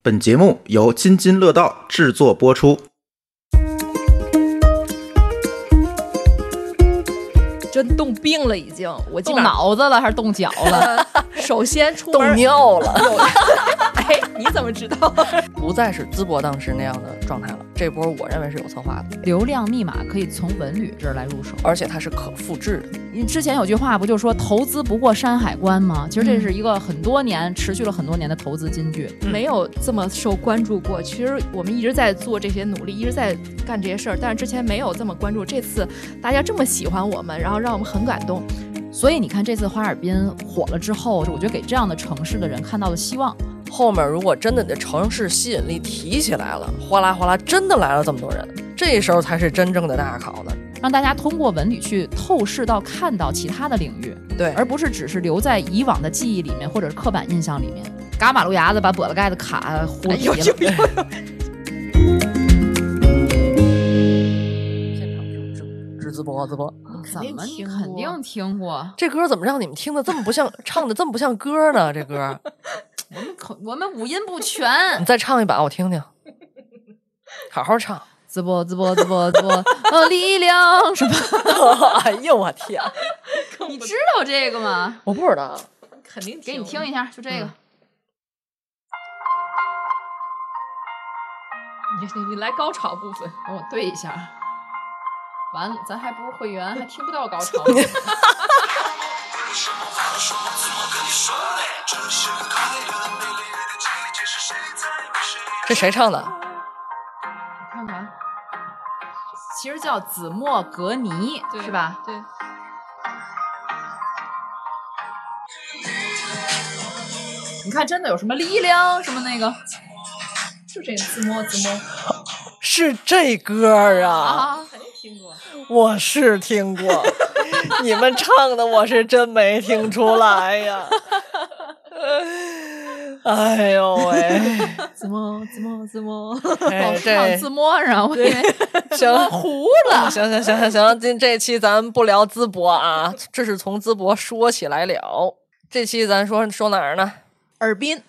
本节目由津津乐道制作播出。真冻病了，已经。我动脑子了还是冻脚了？首先出冻尿了。哎，你怎么知道？不再是淄博当时那样的状态了。这波我认为是有策划的。流量密码可以从文旅这儿来入手，而且它是可复制的。你之前有句话不就说投资不过山海关吗？其实这是一个很多年、持续了很多年的投资金句，没有这么受关注过。其实我们一直在做这些努力，一直在干这些事儿，但是之前没有这么关注。这次大家这么喜欢我们，然后让我们很感动。所以你看，这次哈尔滨火了之后，我觉得给这样的城市的人看到了希望。后面如果真的你的城市吸引力提起来了，哗啦哗啦，真的来了这么多人，这时候才是真正的大考呢。让大家通过文旅去透视到、看到其他的领域，对，而不是只是留在以往的记忆里面或者是刻板印象里面。嘎马路牙子把跛了盖子卡糊皮了。现场直直直播直播，怎么你肯定听过？这歌怎么让你们听的这么不像，唱的这么不像歌呢？这歌 我们口我们五音不 全。你再唱一把我听听，好好唱。直播直播直播直播，哦，力量什么？哎呦我天！你知道这个吗？我不知道，肯定给你听一下，就这个。你你你来高潮部分，跟我对一下。完了，咱还不是会员，还听不到高 潮。这谁唱的？看看，其实叫子墨格尼，是吧？对。你看，真的有什么力量？什么那个？就这子墨子墨。是这歌啊！啊，肯定听过。我是听过，你们唱的我是真没听出来呀。哎呦喂！怎么怎么怎么，哎，唱这自摸上，我以为行糊了。行行行行行，今这期咱不聊淄博啊，这是从淄博说起来了。这期咱说说哪儿呢？尔滨，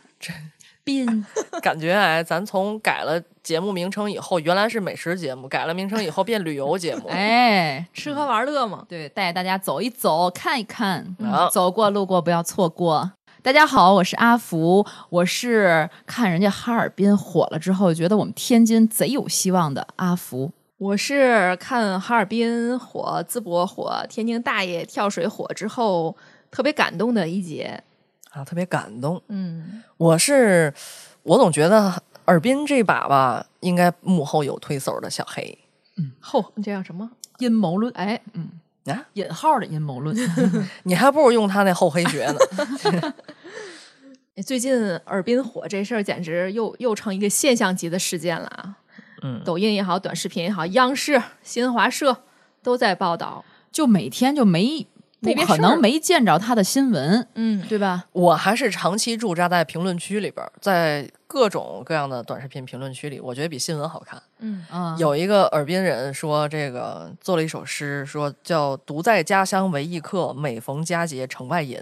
滨 感觉哎，咱从改了节目名称以后，原来是美食节目，改了名称以后变旅游节目。哎，吃喝玩乐嘛。对，带大家走一走，看一看，好走过路过不要错过。大家好，我是阿福，我是看人家哈尔滨火了之后，觉得我们天津贼有希望的阿福。我是看哈尔滨火、淄博火、天津大爷跳水火之后，特别感动的一节。啊，特别感动。嗯，我是，我总觉得尔滨这把吧，应该幕后有推手的小黑嗯后这叫什么？阴谋论，哎，嗯，啊，引号的阴谋论。你还不如用他那厚黑学呢。最近尔滨火这事儿简直又又成一个现象级的事件了啊！嗯，抖音也好，短视频也好，央视、新华社都在报道。就每天就没不可能没见着他的新闻，嗯，对吧？我还是长期驻扎在评论区里边，在各种各样的短视频评论区里，我觉得比新闻好看。嗯，啊，有一个尔滨人说，这个做了一首诗，说叫“独在家乡为异客，每逢佳节城外饮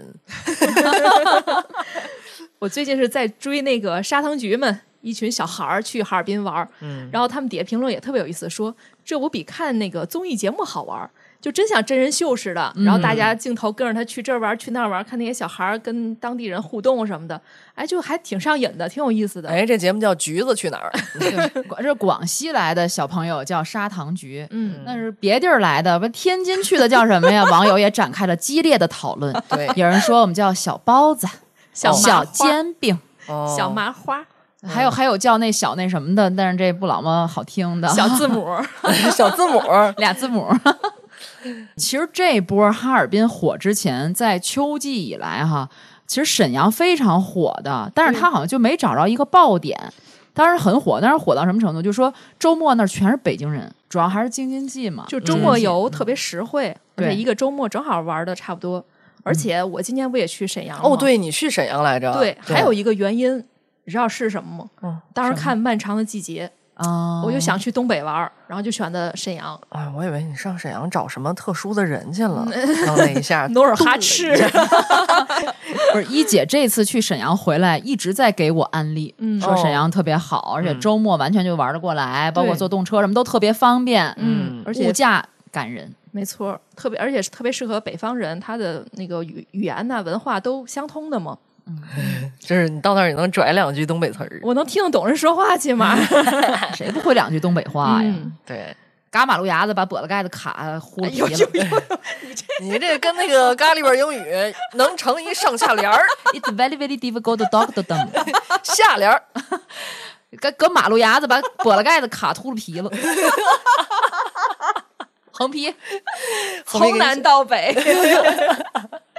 我最近是在追那个砂糖橘们，一群小孩儿去哈尔滨玩儿，”。嗯，然后他们底下评论也特别有意思，说这我比看那个综艺节目好玩儿，就真像真人秀似的。然后大家镜头跟着他去这儿玩儿去那儿玩，看那些小孩儿跟当地人互动什么的，哎，就还挺上瘾的，挺有意思的。哎，这节目叫《橘子去哪儿》。对，广这是广西来的小朋友叫砂糖橘，嗯，那是别地儿来的，不天津去的叫什么呀？网友也展开了激烈的讨论。对，有人说我们叫小包子、小小煎饼，哦小麻花、还有还有叫那小那什么的，但是这不老么好听的，小字母，小字母，俩字母。其实这波哈尔滨火之前，在秋季以来哈，其实沈阳非常火的，但是它好像就没找着一个爆点。当时很火，但是火到什么程度？就说周末那全是北京人，主要还是京津冀嘛。就周末嗯游特别实惠，而且对一个周末正好玩的差不多。而且我今年不也去沈阳吗哦，对你去沈阳来着？对，还有一个原因，你知道是什么吗？嗯当时看《漫长的季节》啊，我就想去东北玩，然后就选的沈阳。哎，我以为你上沈阳找什么特殊的人去了，然后那一下努尔哈赤，不是一姐这次去沈阳回来，一直在给我安利，嗯说沈阳特别好，而且周末完全就玩得过来，包括坐动车什么都特别方便，嗯而且物价感人。没错，特别而且是特别适合北方人，他的那个语语言呐、文化都相通的嘛。就是你到那儿也能拽两句东北词儿。我能听得懂人说话起码？谁不会两句东北话呀？嗯对嘎马路牙子把簸箕盖子卡呼了皮了。你这跟那个咖喱味英语能成一上下联儿，It's very very difficult to talk to them。下联儿搁搁马路牙子把簸箕盖子卡秃噜皮了。横批，从南到北，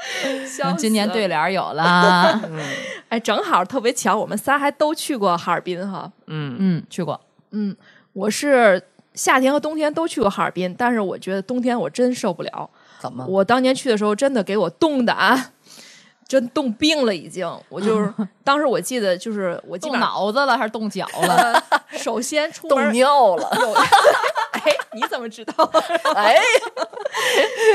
今年对联有了。哎，正好特别巧，我们仨还都去过哈尔滨哈。嗯，嗯，去过。嗯，我是夏天和冬天都去过哈尔滨，但是我觉得冬天我真受不了。怎么？我当年去的时候，真的给我冻的啊，真冻病了，已经。我就是 当时我记得，就是我基动脑子了还是冻脚了？首先出冻门尿了，有，哎，你怎么知道？哎，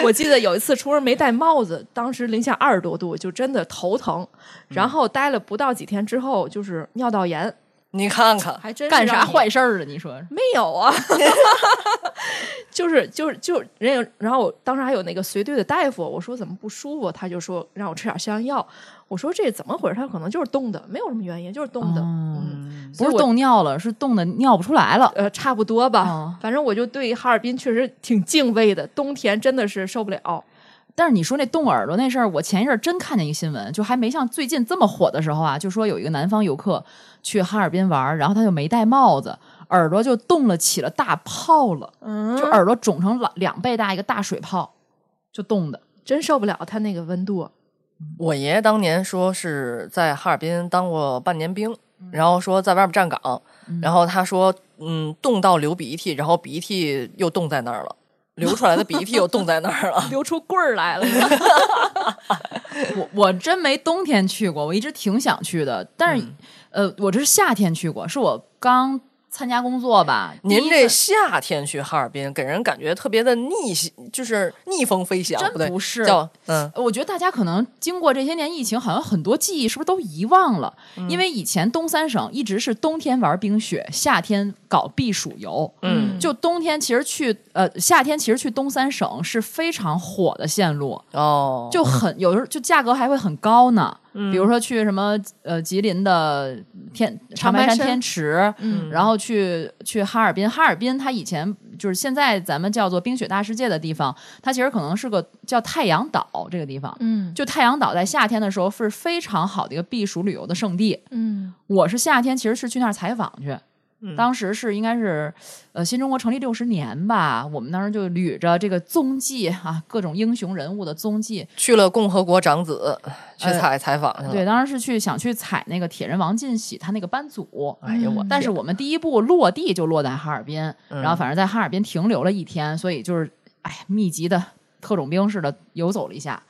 我记得有一次出门没戴帽子，当时零下二十多度，就真的头疼。然后待了不到几天之后，就是尿道炎，你看看，还真干啥坏事儿啊？你说没有啊，就是就是就人家，然后我当时还有那个随队的大夫，我说怎么不舒服，他就说让我吃点消炎药。我说这怎么回事？他可能就是冻的，没有什么原因，就是冻的。哦嗯，不是冻尿了，是冻的尿不出来了。呃，差不多吧。哦反正我就对哈尔滨确实挺敬畏的，冬天真的是受不了。但是你说那冻耳朵那事儿，我前一阵儿真看见一个新闻，就还没像最近这么火的时候啊，就说有一个南方游客去哈尔滨玩，然后他就没戴帽子，耳朵就冻了起了大泡了，嗯就耳朵肿成两两倍大一个大水泡，就冻的。真受不了他那个温度。我爷爷当年说是在哈尔滨当过半年兵，然后说在外面站岗，然后他说，嗯，冻到流鼻涕，然后鼻涕又冻在那儿了，流出来的鼻涕又冻在那儿了。流出棍儿来了，我我真没冬天去过，我一直挺想去的，但是、呃，我这是夏天去过，是我刚参加工作吧。您这夏天去哈尔滨，给人感觉特别的逆行，就是逆风飞翔，真不对，不是叫嗯我觉得大家可能经过这些年疫情，好像很多记忆是不是都遗忘了？因为以前东三省一直是冬天玩冰雪，夏天搞避暑游。嗯就冬天其实去呃夏天其实去东三省是非常火的线路，哦，就很有时候就价格还会很高呢。比如说去什么呃吉林的天长白山天池，嗯。然后去去哈尔滨，哈尔滨它以前就是现在咱们叫做冰雪大世界的地方，它其实可能是个叫太阳岛这个地方。嗯。就太阳岛在夏天的时候是非常好的一个避暑旅游的圣地。嗯。我是夏天其实是去那儿采访去，嗯当时是应该是呃新中国成立六十年吧，我们当时就捋着这个踪迹啊，各种英雄人物的踪迹。去了共和国长子去呃采采访去了。对，当时是去想去采那个铁人王进喜他那个班组。哎呦我嗯但是我们第一步落地就落在哈尔滨，然后反正在哈尔滨停留了一天，所以就是哎密集的特种兵似的游走了一下，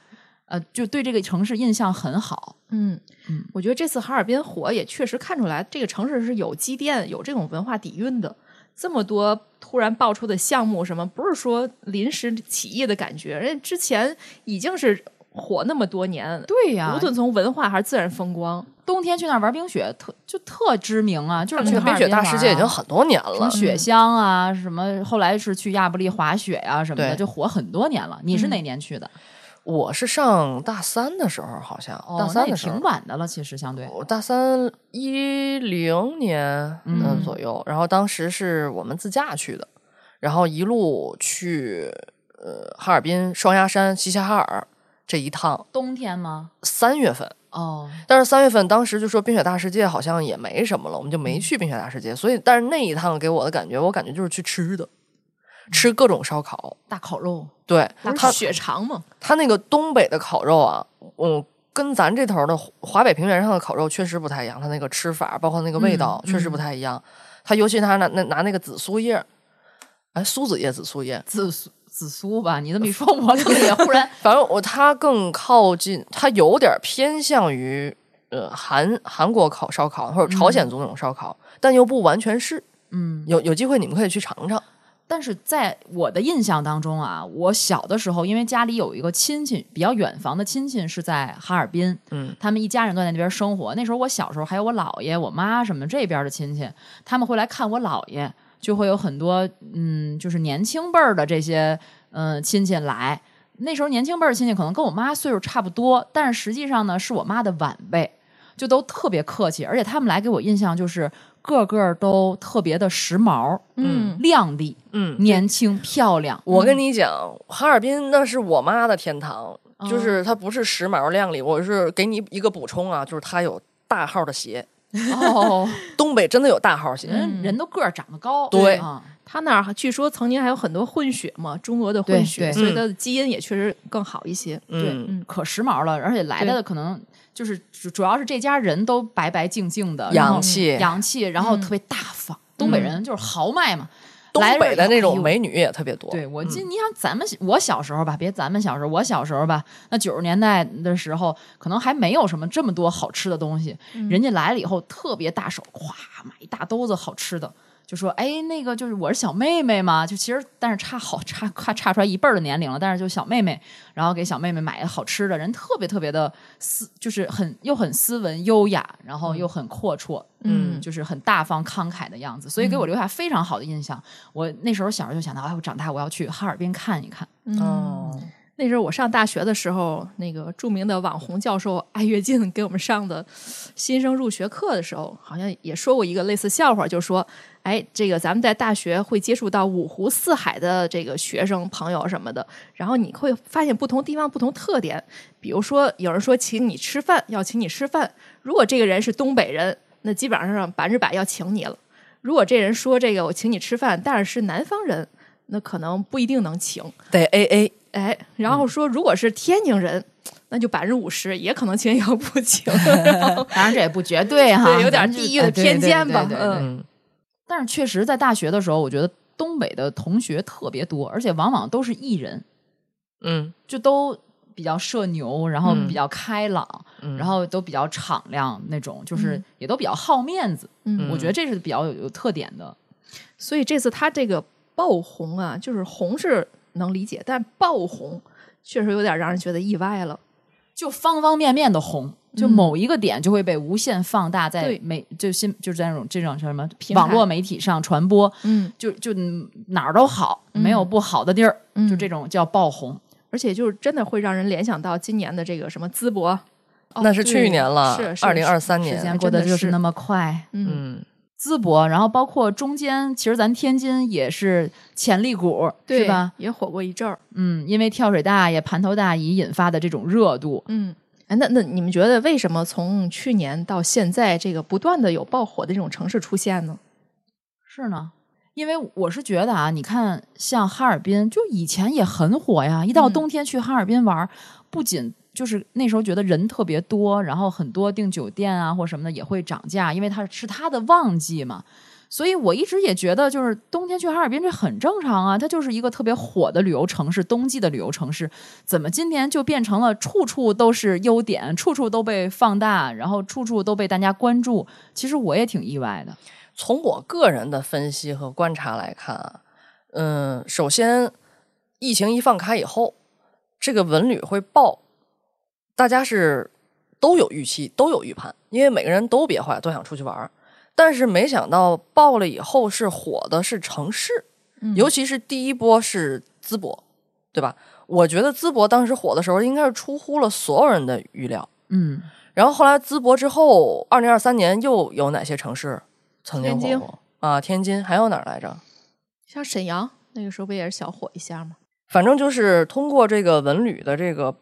呃，就对这个城市印象很好。嗯嗯，我觉得这次哈尔滨火也确实看出来，这个城市是有积淀、有这种文化底蕴的。这么多突然爆出的项目，什么不是说临时起意的感觉？人家之前已经是火那么多年，对呀、无论从文化还是自然风光，冬天去那儿玩冰雪，特就特知名啊，就是去哈尔滨雪大世界已经很多年了。雪乡啊，什么后来是去亚布力滑雪呀、什么的，就火很多年了。你是嗯哪年去的？我是上大三的时候，好像、哦，大三的时候挺，晚的了，其实相对。我大三一零年左右，然后当时是我们自驾去的，然后一路去呃哈尔滨双鸭山、齐齐哈尔这一趟，冬天吗？三月份。哦，但是三月份当时就说冰雪大世界好像也没什么了，我们就没去冰雪大世界。所以，但是那一趟给我的感觉，我感觉就是去吃的，吃各种烧烤。大烤肉，对，它不是血肠嘛？他那个东北的烤肉啊，嗯，跟咱这头的华北平原上的烤肉确实不太一样，它那个吃法，包括那个味道，嗯确实不太一样。它尤其他拿那拿那个紫苏叶，哎，苏子叶、紫苏叶，紫苏紫苏吧？你这么一说，我怎么也忽然 反正我它更靠近，它有点偏向于呃韩韩国烤烧烤或者朝鲜族那种烧烤，但又不完全是。嗯。有有机会你们可以去尝尝。但是在我的印象当中啊，我小的时候，因为家里有一个亲戚，比较远房的亲戚是在哈尔滨，嗯，他们一家人都在那边生活。那时候我小时候还有我姥爷、我妈什么这边的亲戚，他们会来看我姥爷，就会有很多嗯，就是年轻辈儿的这些嗯、呃亲戚来。那时候年轻辈儿的亲戚可能跟我妈岁数差不多，但是实际上呢是我妈的晚辈，就都特别客气，而且他们来给我印象就是个个都特别的时髦、嗯，靓丽、嗯，年轻、漂亮。我跟你讲，哈尔滨那是我妈的天堂，嗯就是它不是时髦靓丽，我是给你一个补充啊，就是它有大号的鞋，哦，东北真的有大号鞋。人人都个儿长得高，对。啊，他那儿据说曾经还有很多混血嘛，中俄的混血，所以他的基因也确实更好一些。对嗯，可时髦了，而且来的可能就是主主要是这家人都白白净净的，洋气洋气，然后特别大方。东北人就是豪迈嘛，东北的那种美女也特别多。对我记，你想咱们我小时候吧，别咱们小时候，我小时候吧，那九十年代的时候，可能还没有什么这么多好吃的东西。人家来了以后特别大手，咵买一大兜子好吃的，就说：“哎，那个就是我是小妹妹嘛。”就其实但是差好差差差出来一辈儿的年龄了，但是就小妹妹，然后给小妹妹买好吃的，人特别特别的斯，就是很又很斯文优雅，然后又很阔绰。嗯就是很大方慷慨的样子，所以给我留下非常好的印象。我那时候小时候就想到，哎，我长大我要去哈尔滨看一看。哦，那时候我上大学的时候，那个著名的网红教授艾跃进给我们上的新生入学课的时候，好像也说过一个类似笑话，就说：“哎，这个咱们在大学会接触到五湖四海的这个学生朋友什么的，然后你会发现不同地方不同特点。比如说，有人说请你吃饭，要请你吃饭，如果这个人是东北人，那基本上百分之百要请你了。如果这人说这个我请你吃饭，但是是南方人，那可能不一定能请。”得 A A。哎，然后说如果是天津人，那就百分之五十也可能请也要不请。当然这也不绝对哈，对有点地域的偏见吧对对对对对嗯，但是确实在大学的时候，我觉得东北的同学特别多，而且往往都是艺人，嗯就都比较社牛，然后嗯比较开朗，嗯，然后都比较敞亮那种，就是也都比较好面子。嗯我觉得这是比较有有特点的。所以这次他这个爆红啊，就是红是能理解，但爆红确实有点让人觉得意外了。就方方面面的红，就嗯某一个点就会被无限放大，在对媒就新就是在那种这种叫什么网络媒体上传播，嗯，就就哪儿都好，没有不好的地儿，嗯就这种叫爆红。而且就是真的会让人联想到今年的这个什么淄博，那是去年了，是是二零二三时年。间过得就是是那么快。嗯嗯，淄博，然后包括中间，其实咱天津也是潜力股，对是吧？？也火过一阵儿。嗯，因为跳水大爷、盘头大姨引发的这种热度，嗯，哎，那那你们觉得为什么从去年到现在，这个不断的有爆火的这种城市出现呢？是呢。因为我是觉得啊，你看像哈尔滨，就以前也很火呀。一到嗯冬天去哈尔滨玩，不仅就是那时候觉得人特别多，然后很多订酒店啊或什么的也会涨价，因为它是它的旺季嘛。所以我一直也觉得，就是冬天去哈尔滨这很正常啊，它就是一个特别火的旅游城市，冬季的旅游城市，怎么今年就变成了处处都是优点，处处都被放大，然后处处都被大家关注？其实我也挺意外的。从我个人的分析和观察来看啊，嗯，首先疫情一放开以后，这个文旅会爆，大家是都有预期，都有预判，因为每个人都憋坏，都想出去玩儿。但是没想到爆了以后是火的是城市，尤其是第一波是淄博，对吧？我觉得淄博当时火的时候，应该是出乎了所有人的预料。嗯，然后后来淄博之后，二零二三年又有哪些城市曾经火过啊？天津还有哪儿来着？像沈阳那个时候不也是小火一下吗？反正就是通过这个文旅的这个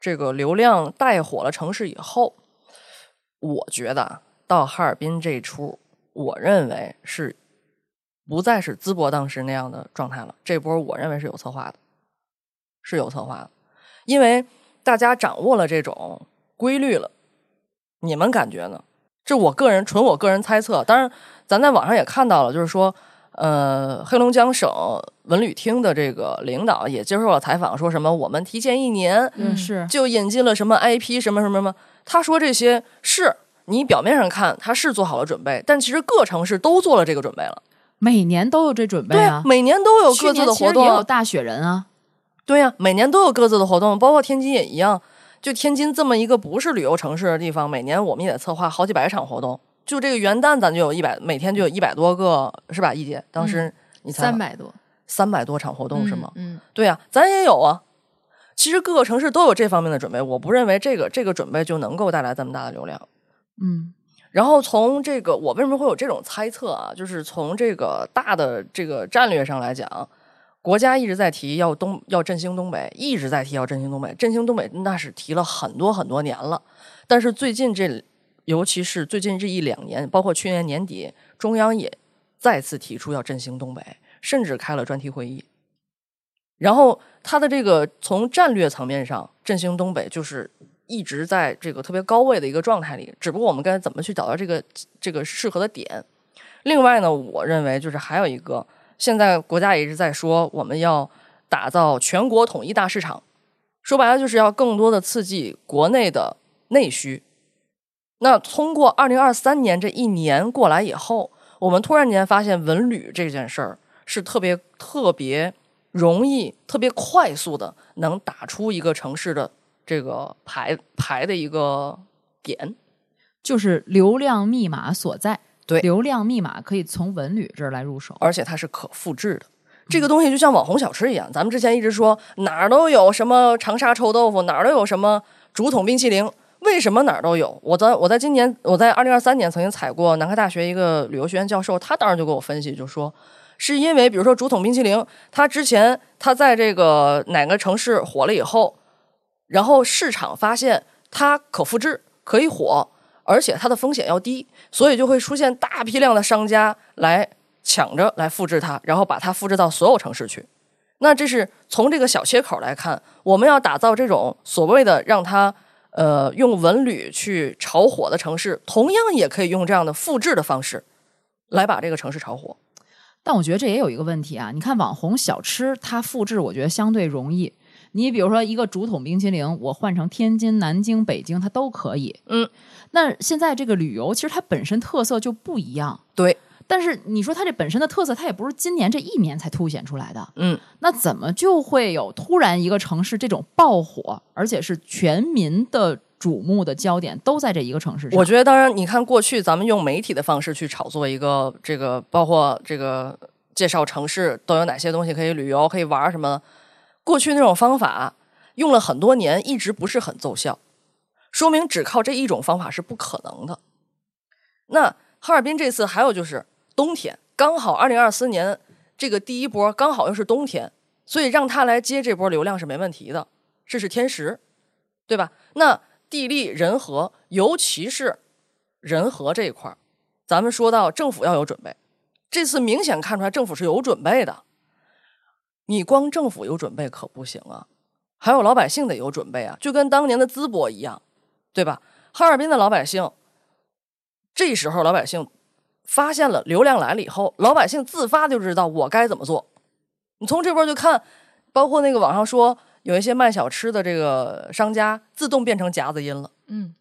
这个流量带火了城市以后，我觉得到哈尔滨这一出，我认为是不再是淄博当时那样的状态了。这波我认为是有策划的，是有策划的，因为大家掌握了这种规律了。你们感觉呢？这我个人纯我个人猜测，当然咱在网上也看到了，就是说，呃，黑龙江省文旅厅的这个领导也接受了采访，说什么我们提前一年嗯，是就引进了什么 IP 什么什么什么。他说这些是你表面上看他是做好了准备，但其实各城市都做了这个准备了。每年都有这准备对啊，每年都有各自的活动有大雪人啊，对呀、每年都有各自的活动，包括天津也一样。就天津这么一个不是旅游城市的地方，每年我们也得策划好几百场活动。就这个元旦，咱就有一百，每天就有一百多个，是吧？一姐，当时你猜三百多三百多场活动是吗？嗯，对呀、咱也有啊。其实各个城市都有这方面的准备，我不认为这个这个准备就能够带来这么大的流量。嗯然后从这个，我为什么会有这种猜测啊？就是从这个大的这个战略上来讲，国家一直在提要东要振兴东北，一直在提要振兴东北，振兴东北那是提了很多很多年了。但是最近这，尤其是最近这一两年，包括去年年底，中央也再次提出要振兴东北，甚至开了专题会议。然后它的这个从战略层面上振兴东北，就是一直在这个特别高位的一个状态里，只不过我们该怎么去找到这个这个适合的点。另外呢，我认为就是还有一个，现在国家一直在说我们要打造全国统一大市场，说白了就是要更多的刺激国内的内需。那通过二零二三年这一年过来以后，我们突然间发现文旅这件事儿是特别特别容易、特别快速的能打出一个城市的这个牌牌的一个点。就是流量密码所在。对流量密码可以从文旅这儿来入手。而且它是可复制的。这个东西就像网红小吃一样，咱们之前一直说哪儿都有什么长沙臭豆腐，哪儿都有什么竹筒冰淇淋，为什么哪儿都有？我在我在今年，我在二零二三年曾经采过南开大学一个旅游学院教授，他当时就给我分析，就说是因为比如说竹筒冰淇淋，它之前它在这个哪个城市火了以后，然后市场发现它可复制，可以火，而且它的风险要低，所以就会出现大批量的商家来抢着来复制它，然后把它复制到所有城市去。那这是从这个小切口来看，我们要打造这种所谓的让它呃用文旅去炒火的城市，同样也可以用这样的复制的方式来把这个城市炒火。但我觉得这也有一个问题啊，你看网红小吃，它复制我觉得相对容易。你比如说一个竹筒冰淇淋，我换成天津、南京、北京，它都可以。嗯，那现在这个旅游其实它本身特色就不一样。对，但是你说它这本身的特色，它也不是今年这一年才凸显出来的。嗯，那怎么就会有突然一个城市这种爆火，而且是全民的瞩目的焦点都在这一个城市上？我觉得，当然，你看过去咱们用媒体的方式去炒作一个这个，包括这个介绍城市都有哪些东西可以旅游、可以玩什么的，过去那种方法用了很多年，一直不是很奏效，说明只靠这一种方法是不可能的。那哈尔滨这次还有就是冬天，刚好二零二四年这个第一波刚好又是冬天，所以让他来接这波流量是没问题的，这是天时，对吧？那地利人和，尤其是人和这一块儿，咱们说到政府要有准备，这次明显看出来政府是有准备的。你光政府有准备可不行啊，还有老百姓得有准备啊，就跟当年的淄博一样，对吧？哈尔滨的老百姓，这时候老百姓发现了流量来了以后，老百姓自发就知道我该怎么做。你从这波就看，包括那个网上说有一些卖小吃的这个商家自动变成夹子音了，嗯，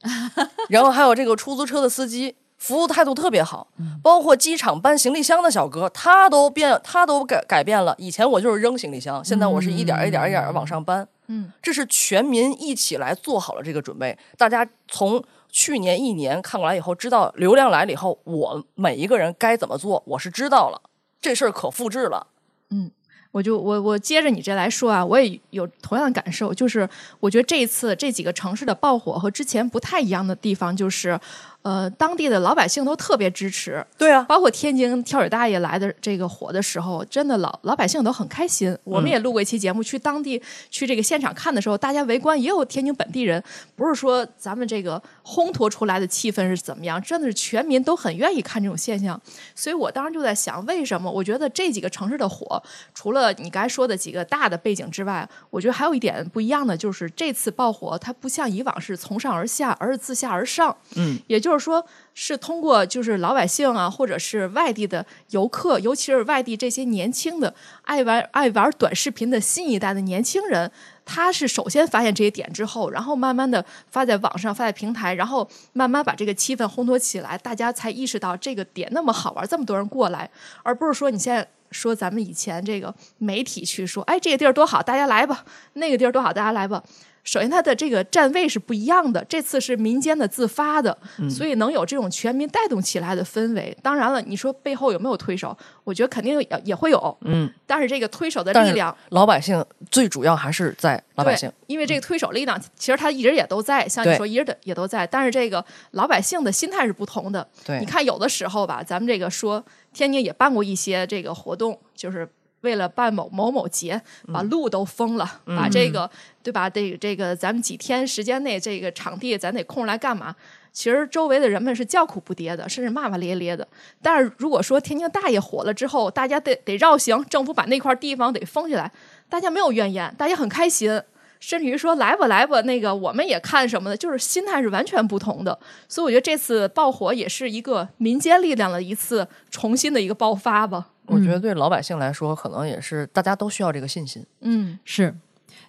然后还有这个出租车的司机服务态度特别好，包括机场搬行李箱的小哥，他都变他都改改变了。以前我就是扔行李箱，现在我是一点一点一点往上搬。嗯，这是全民一起来做好了这个准备。大家从去年一年看过来以后，知道流量来了以后，我每一个人该怎么做，我是知道了。这事儿可复制了。嗯我就我我接着你这来说啊，我也有同样的感受，就是我觉得这一次这几个城市的爆火和之前不太一样的地方，就是呃，当地的老百姓都特别支持，对啊，包括天津跳水大爷来的这个火的时候，真的老老百姓都很开心。我们也录过一期节目，去当地去这个现场看的时候，大家围观也有天津本地人，不是说咱们这个烘托出来的气氛是怎么样，真的是全民都很愿意看这种现象。所以我当时就在想，为什么？我觉得这几个城市的火，除了你刚才说的几个大的背景之外，我觉得还有一点不一样的，就是这次爆火，它不像以往是从上而下，而是自下而上。嗯，也就就是说，是通过就是老百姓啊，或者是外地的游客，尤其是外地这些年轻的爱玩爱玩短视频的新一代的年轻人，他是首先发现这些点之后，然后慢慢的发在网上，发在平台，然后慢慢把这个气氛烘托起来，大家才意识到这个点那么好玩，这么多人过来，而不是说你现在。说咱们以前这个媒体去说，哎，这个地儿多好，大家来吧；那个地儿多好，大家来吧。首先，它的这个站位是不一样的，这次是民间的自发的，所以能有这种全民带动起来的氛围。当然了，你说背后有没有推手？我觉得肯定也也会有，嗯，但是这个推手的力量，老百姓最主要还是在老百姓。，因为这个推手力量，其实他一直也都在，像你说一直的也都在，但是这个老百姓的心态是不同的。对你看有的时候吧，咱们这个说天津也办过一些这个活动，就是。为了办某某某节，把路都封了，把这个对吧？这个这个，咱们几天时间内，这个场地咱得空出来干嘛？其实周围的人们是叫苦不迭的，甚至骂骂咧咧的。但是如果说天津大爷火了之后，大家得得绕行，政府把那块地方得封起来，大家没有怨言，大家很开心。甚至于说来吧来吧，那个我们也看什么的，就是心态是完全不同的。所以我觉得这次爆火也是一个民间力量的一次重新的一个爆发吧。我觉得对老百姓来说，可能也是大家都需要这个信心。嗯是，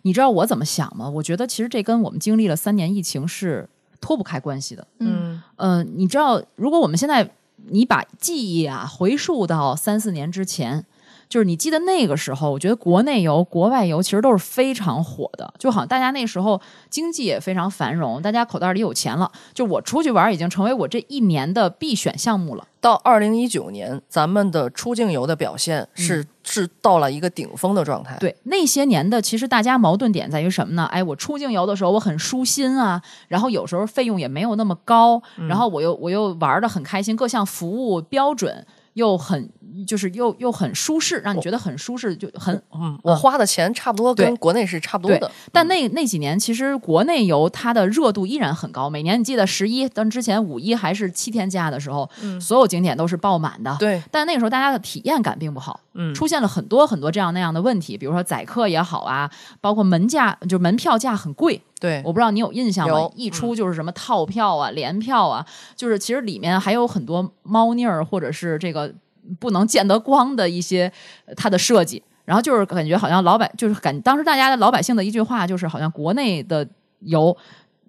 你知道我怎么想吗？我觉得其实这跟我们经历了三年疫情是脱不开关系的。嗯呃，你知道，如果我们现在你把记忆啊回溯到三四年之前，就是你记得那个时候，我觉得国内游、国外游其实都是非常火的，就好像大家那时候经济也非常繁荣，大家口袋里有钱了，就我出去玩已经成为我这一年的必选项目了。到二零一九年，咱们的出境游的表现是、是到了一个顶峰的状态。对，那些年的其实大家矛盾点在于什么呢？哎，我出境游的时候我很舒心啊，然后有时候费用也没有那么高，然后我又我又玩的很开心，各项服务标准又很就是又又很舒适，让你觉得很舒适，就很嗯，我花的钱差不多跟国内是差不多的。，但那那几年其实国内游它的热度依然很高，每年你记得十一，但之前五一还是七天假的时候，所有景点都是爆满的。对，但那个时候大家的体验感并不好，嗯出现了很多很多这样那样的问题，比如说宰客也好啊，包括门价就门票价很贵，对我不知道你有印象吗？一出就是什么套票啊、联票啊，就是其实里面还有很多猫腻儿，或者是这个不能见得光的一些呃它的设计。然后就是感觉好像老百就是感当时大家的老百姓的一句话就是好像国内的油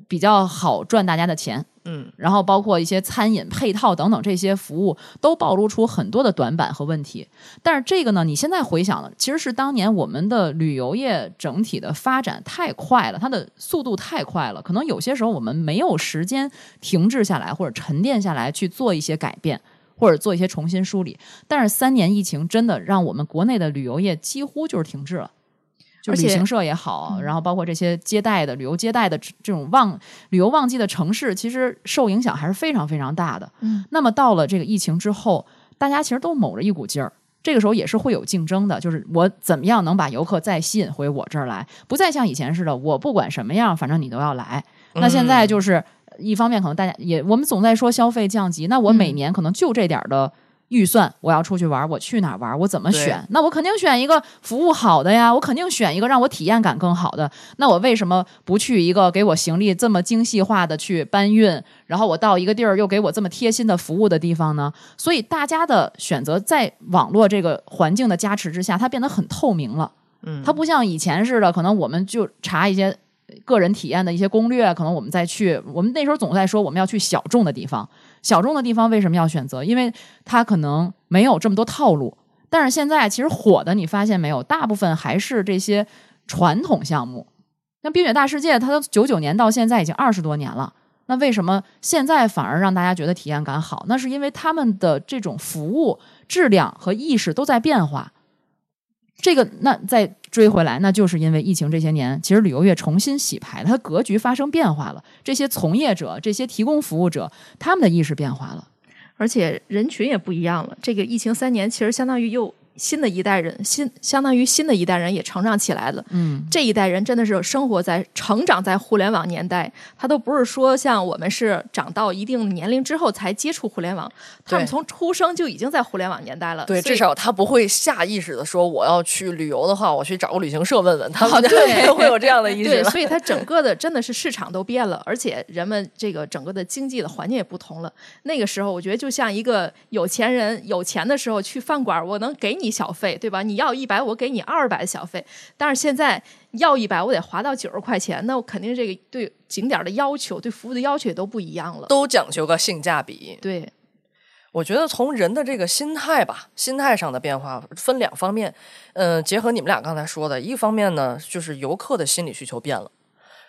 比较好赚大家的钱，嗯，然后包括一些餐饮配套等等这些服务，都暴露出很多的短板和问题。但是这个呢，你现在回想了，其实是当年我们的旅游业整体的发展太快了，它的速度太快了，可能有些时候我们没有时间停滞下来或者沉淀下来去做一些改变。或者做一些重新梳理，但是三年疫情真的让我们国内的旅游业几乎就是停滞了，就旅行社也好，然后包括这些接待的旅游接待的这这种旺旅游旺季的城市，其实受影响还是非常非常大的。嗯，那么到了这个疫情之后，大家其实都卯着一股劲儿。这个时候也是会有竞争的，就是我怎么样能把游客再吸引回我这儿来，不再像以前似的，我不管什么样，反正你都要来。那现在就是一方面可能大家也，我们总在说消费降级，那我每嗯年可能就这点儿的预算，我要出去玩，我去哪儿玩，我怎么选？那我肯定选一个服务好的呀，我肯定选一个让我体验感更好的。那我为什么不去一个给我行李这么精细化的去搬运，然后我到一个地儿又给我这么贴心的服务的地方呢？所以大家的选择在网络这个环境的加持之下，它变得很透明了。嗯，它不像以前似的，可能我们就查一些个人体验的一些攻略，可能我们再去。我们那时候总在说我们要去小众的地方，小众的地方为什么要选择？因为它可能没有这么多套路。但是现在其实火的，你发现没有？大部分还是这些传统项目。像冰雪大世界，它都九九年到现在已经二十多年了。那为什么现在反而让大家觉得体验感好？那是因为他们的这种服务质量和意识都在变化。这个那再追回来，那就是因为疫情这些年，其实旅游业重新洗牌，它格局发生变化了。这些从业者、这些提供服务者，他们的意识变化了。而且人群也不一样了。这个疫情三年，其实相当于又新的一代人，新相当于新的一代人也成长起来了。嗯，这一代人真的是生活在、成长在互联网年代，他都不是说像我们是长到一定年龄之后才接触互联网，他们从出生就已经在互联网年代了。对，至少他不会下意识的说我要去旅游的话，我去找个旅行社问问他们，哦对会有这样的意识对，所以他整个的真的是市场都变了，而且人们这个整个的经济的环境也不同了。那个时候，我觉得就像一个有钱人有钱的时候去饭馆，我能给你小费，对吧？你要一百，我给你二百的小费。但是现在要一百，我得划到九十块钱，那我肯定这个对景点的要求、对服务的要求也都不一样了。都讲究个性价比。对，我觉得从人的这个心态吧，心态上的变化分两方面。嗯、结合你们俩刚才说的，一方面呢，就是游客的心理需求变了。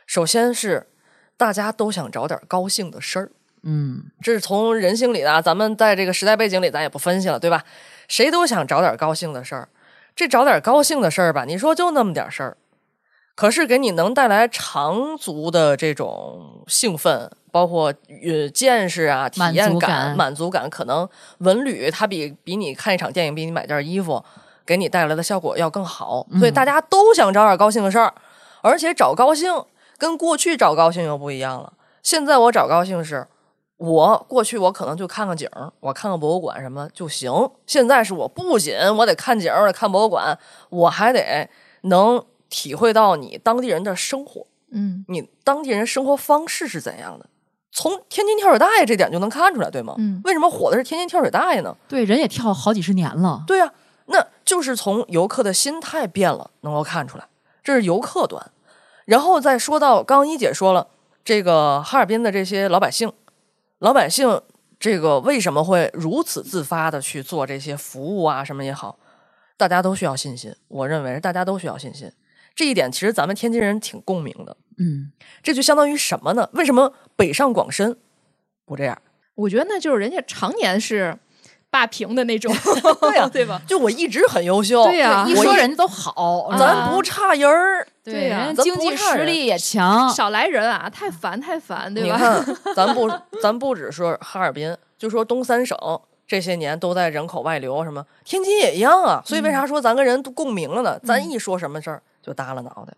首先是大家都想找点高兴的事儿，嗯，这是从人性里的啊，咱们在这个时代背景里，咱也不分析了，对吧？谁都想找点高兴的事儿，这找点高兴的事儿吧，你说就那么点事儿，可是给你能带来长足的这种兴奋，包括呃见识啊、体验感、满足感，可能文旅它比比你看一场电影，比你买件衣服，给你带来的效果要更好。所以大家都想找点高兴的事儿，而且找高兴跟过去找高兴又不一样了。现在我找高兴是。我过去我可能就看看景儿，我看看博物馆什么就行。现在是我不仅我得看景儿，我得看博物馆，我还得能体会到你当地人的生活，嗯你当地人生活方式是怎样的。从天津跳水大爷这点就能看出来，对吗？嗯为什么火的是天津跳水大爷呢？对，人也跳好几十年了。对呀、那就是从游客的心态变了，能够看出来，这是游客端。然后再说到刚刚一姐说了，这个哈尔滨的这些老百姓，老百姓这个为什么会如此自发的去做这些服务啊，什么也好，大家都需要信心。我认为大家都需要信心，这一点其实咱们天津人挺共鸣的。嗯，这就相当于什么呢？为什么北上广深不这样？我觉得那就是人家常年是霸屏的那种，对呀对吧？就我一直很优秀，对呀一说人家都好，咱不差人儿。对呀经济实力也强。少来人啊，太烦太烦，对吧？你看，咱不咱不只说哈尔滨，就说东三省这些年都在人口外流，什么天津也一样啊。所以为啥说咱跟人都共鸣了呢？咱一说什么事儿就耷拉脑袋，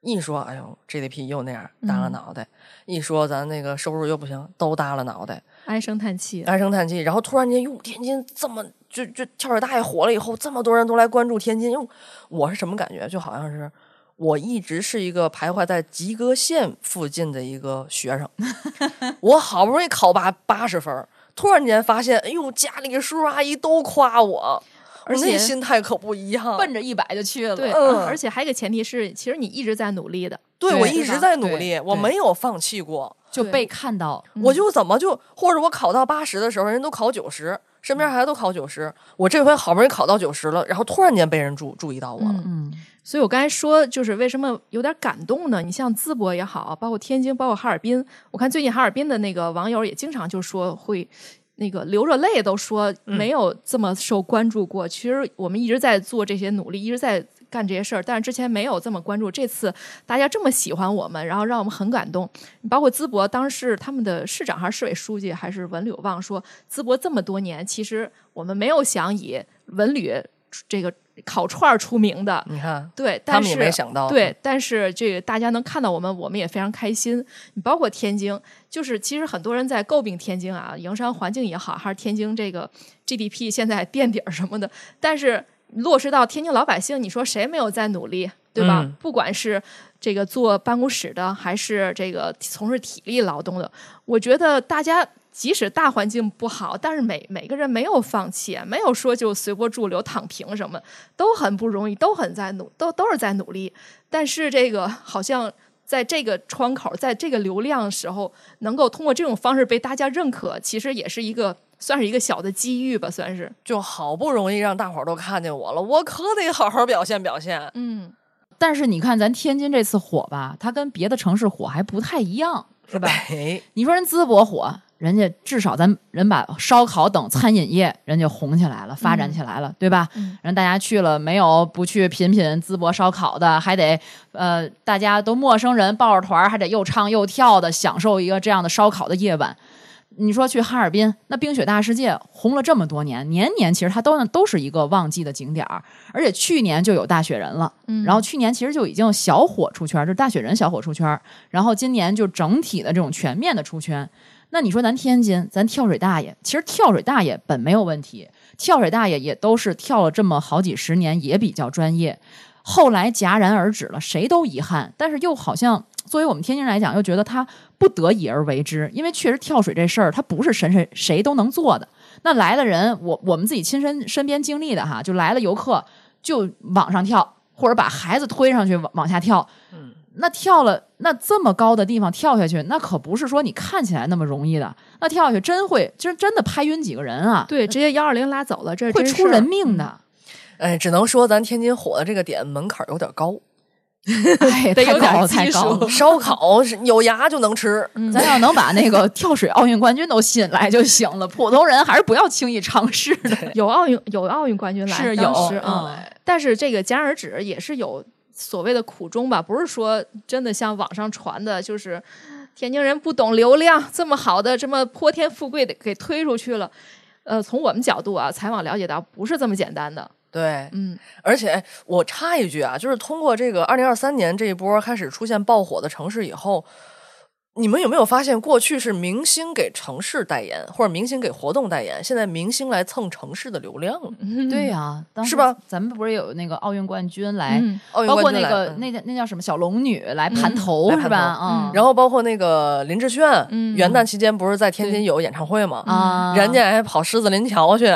一说哎呦 GDP 又那样耷拉脑袋，一说咱那个收入又不行，都耷拉脑袋，唉声叹气。唉声叹气。然后突然间，哟，天津这么就就跳水大爷火了以后，这么多人都来关注天津，哟，我是什么感觉？就好像是。我一直是一个徘徊在及格线附近的一个学生，我好不容易考八八十分，突然间发现，哎呦，家里叔叔阿姨都夸我，我而且那心态可不一样。奔着一百就去了。对，嗯而且还有一个前提是，其实你一直在努力的。对对我一直在努力，我没有放弃过。对就被看到。我就怎么就或者我考到八十的时候，人都考九十，身边孩子都考九十，我这回好不容易考到九十了，然后突然间被人注注意到我了。嗯嗯，所以我刚才说，就是为什么有点感动呢？你像淄博也好，包括天津，包括哈尔滨，我看最近哈尔滨的那个网友也经常就说会。那个流着泪都说没有这么受关注过。其实我们一直在做这些努力，一直在干这些事儿，但是之前没有这么关注。这次大家这么喜欢我们，然后让我们很感动。包括淄博，当时他们的市长还是市委书记还是文旅旺说，淄博这么多年，其实我们没有想以文旅这个烤串儿出名的，你看，对，他们也但是没想到，对，但是这个大家能看到我们，我们也非常开心。你包括天津，就是其实很多人在诟病天津啊，营商环境也好，还是天津这个 GDP 现在垫底儿什么的，但是落实到天津老百姓，你说谁没有在努力，对吧？嗯不管是这个坐办公室的，还是这个从事体力劳动的，我觉得大家。即使大环境不好，但是每每个人没有放弃，没有说就随波逐流、躺平什么，都很不容易，都很在努，都都是在努力。但是这个好像在这个窗口，在这个流量时候，能够通过这种方式被大家认可，其实也是一个算是一个小的机遇吧，算是。就好不容易让大伙儿都看见我了，我可得好好表现表现。嗯，但是你看咱天津这次火吧，它跟别的城市火还不太一样，是吧？哎，你说人淄博火，人家至少咱人把烧烤等餐饮业人家红起来了，发展起来了，对吧？嗯人大家去了没有不去品品淄博烧烤的，还得呃大家都陌生人抱着团儿，还得又唱又跳的享受一个这样的烧烤的夜晚。你说去哈尔滨，那冰雪大世界红了这么多年，年年其实它都都是一个旺季的景点儿，而且去年就有大雪人了，嗯然后去年其实就已经小火出圈，就是大雪人小火出圈，然后今年就整体的这种全面的出圈。那你说咱天津，咱跳水大爷，其实跳水大爷本没有问题，跳水大爷也都是跳了这么好几十年，也比较专业。后来戛然而止了，谁都遗憾，但是又好像作为我们天津人来讲，又觉得他不得已而为之，因为确实跳水这事儿，它不是谁谁谁都能做的。那来的人，我我们自己亲身身边经历的哈，就来了游客就往上跳，或者把孩子推上去往往下跳，嗯，那跳了那这么高的地方跳下去，那可不是说你看起来那么容易的，那跳下去真会真真的拍晕几个人啊，对，直接幺二零拉走了，这是会出人命的。哎，只能说咱天津火的这个点门槛儿有点高，哎，太得有点高了，技太高了术。烧烤是有牙就能吃。嗯咱要能把那个跳水奥运冠军都吸引来就行了，普通人还是不要轻易尝试的。有奥运有奥运冠军来，是有时嗯，嗯但是这个戛然而止也是有所谓的苦衷吧，不是说真的像网上传的，就是天津人不懂流量，这么好的这么泼天富贵的给推出去了。呃，从我们角度啊，采访了解到不是这么简单的。对，嗯，而且我插一句啊，就是通过这个二零二三年这一波开始出现爆火的城市以后，你们有没有发现，过去是明星给城市代言，或者明星给活动代言，现在明星来蹭城市的流量了？对呀、是吧？咱们不是有那个奥运冠军来，嗯包括那个嗯那叫那叫什么小龙女来盘头、是吧？啊嗯，然后包括那个林志炫，嗯元旦期间不是在天津有演唱会吗？啊，人家还跑狮子林桥去，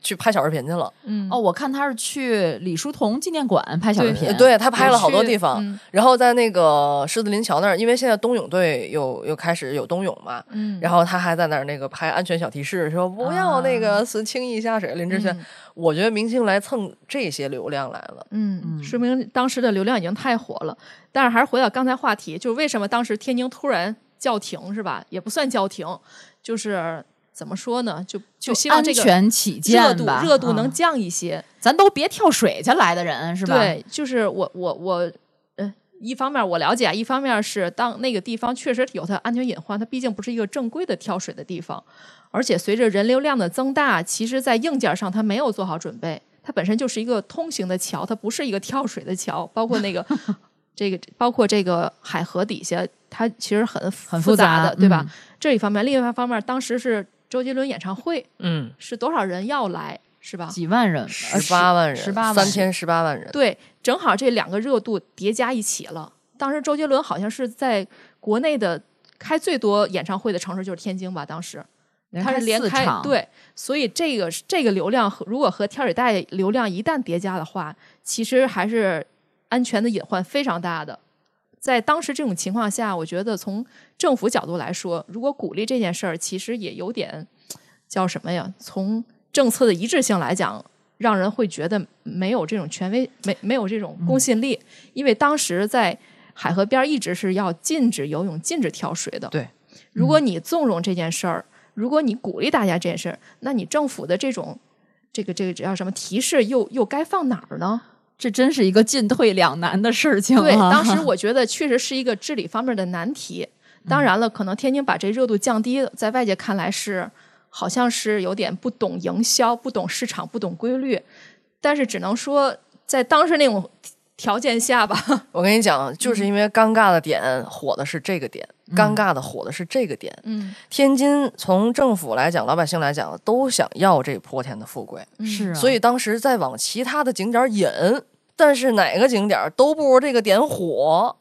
去拍小视频去了。嗯哦，我看他是去李叔同纪念馆拍小视频，呃对他拍了好多地方，嗯然后在那个狮子林桥那儿，因为现在冬泳队又又开始有冬泳嘛，嗯，然后他还在那儿那个拍安全小提示，说不要那个是轻易下水。林志炫，嗯我觉得明星来蹭这些流量来了，嗯，嗯说明当时的流量已经太火了。但是还是回到刚才话题，就是为什么当时天津突然叫停是吧？也不算叫停，就是怎么说呢？就就希望安这个全起热见吧，度热度能嗯降一些。咱都别跳水去来的人是吧？，对，就是我我我，呃，一方面我了解，一方面是当那个地方确实有它安全隐患，它毕竟不是一个正规的跳水的地方，而且随着人流量的增大，其实在硬件上它没有做好准备，它本身就是一个通行的桥，它不是一个跳水的桥，包括那个 这个包括这个海河底下，它其实很很复复杂的，对吧？嗯。这一方面，另外一方面，当时是周杰伦演唱会，嗯，是多少人要来，是吧？几万人，十八万人，十八万三千十八万人，对，正好这两个热度叠加一起了。当时周杰伦好像是在国内的开最多演唱会的城市就是天津吧，当时他是连开场，，对，所以这个这个流量和如果和跳水带流量一旦叠加的话，其实还是安全的隐患非常大的。在当时这种情况下，我觉得从政府角度来说，如果鼓励这件事儿，其实也有点叫什么呀？从政策的一致性来讲，让人会觉得没有这种权威，没没有这种公信力。因为当时在海河边儿一直是要禁止游泳、禁止跳水的。对，如果你纵容这件事儿，如果你鼓励大家这件事儿，那你政府的这种这个这个叫什么提示又又该放哪儿呢？这真是一个进退两难的事情、啊。对，当时 我觉得确实是一个治理方面的难题。当然了，可能天津把这热度降低，在外界看来是好像是有点不懂营销、不懂市场、不懂规律。但是只能说在当时那种条件下吧，我跟你讲，就是因为尴尬的点火的是这个点，尴尬的火的是这个点。嗯，天津从政府来讲，老百姓来讲，都想要这泼天的富贵，是啊，所以当时在往其他的景点引，但是哪个景点都不如这个点火。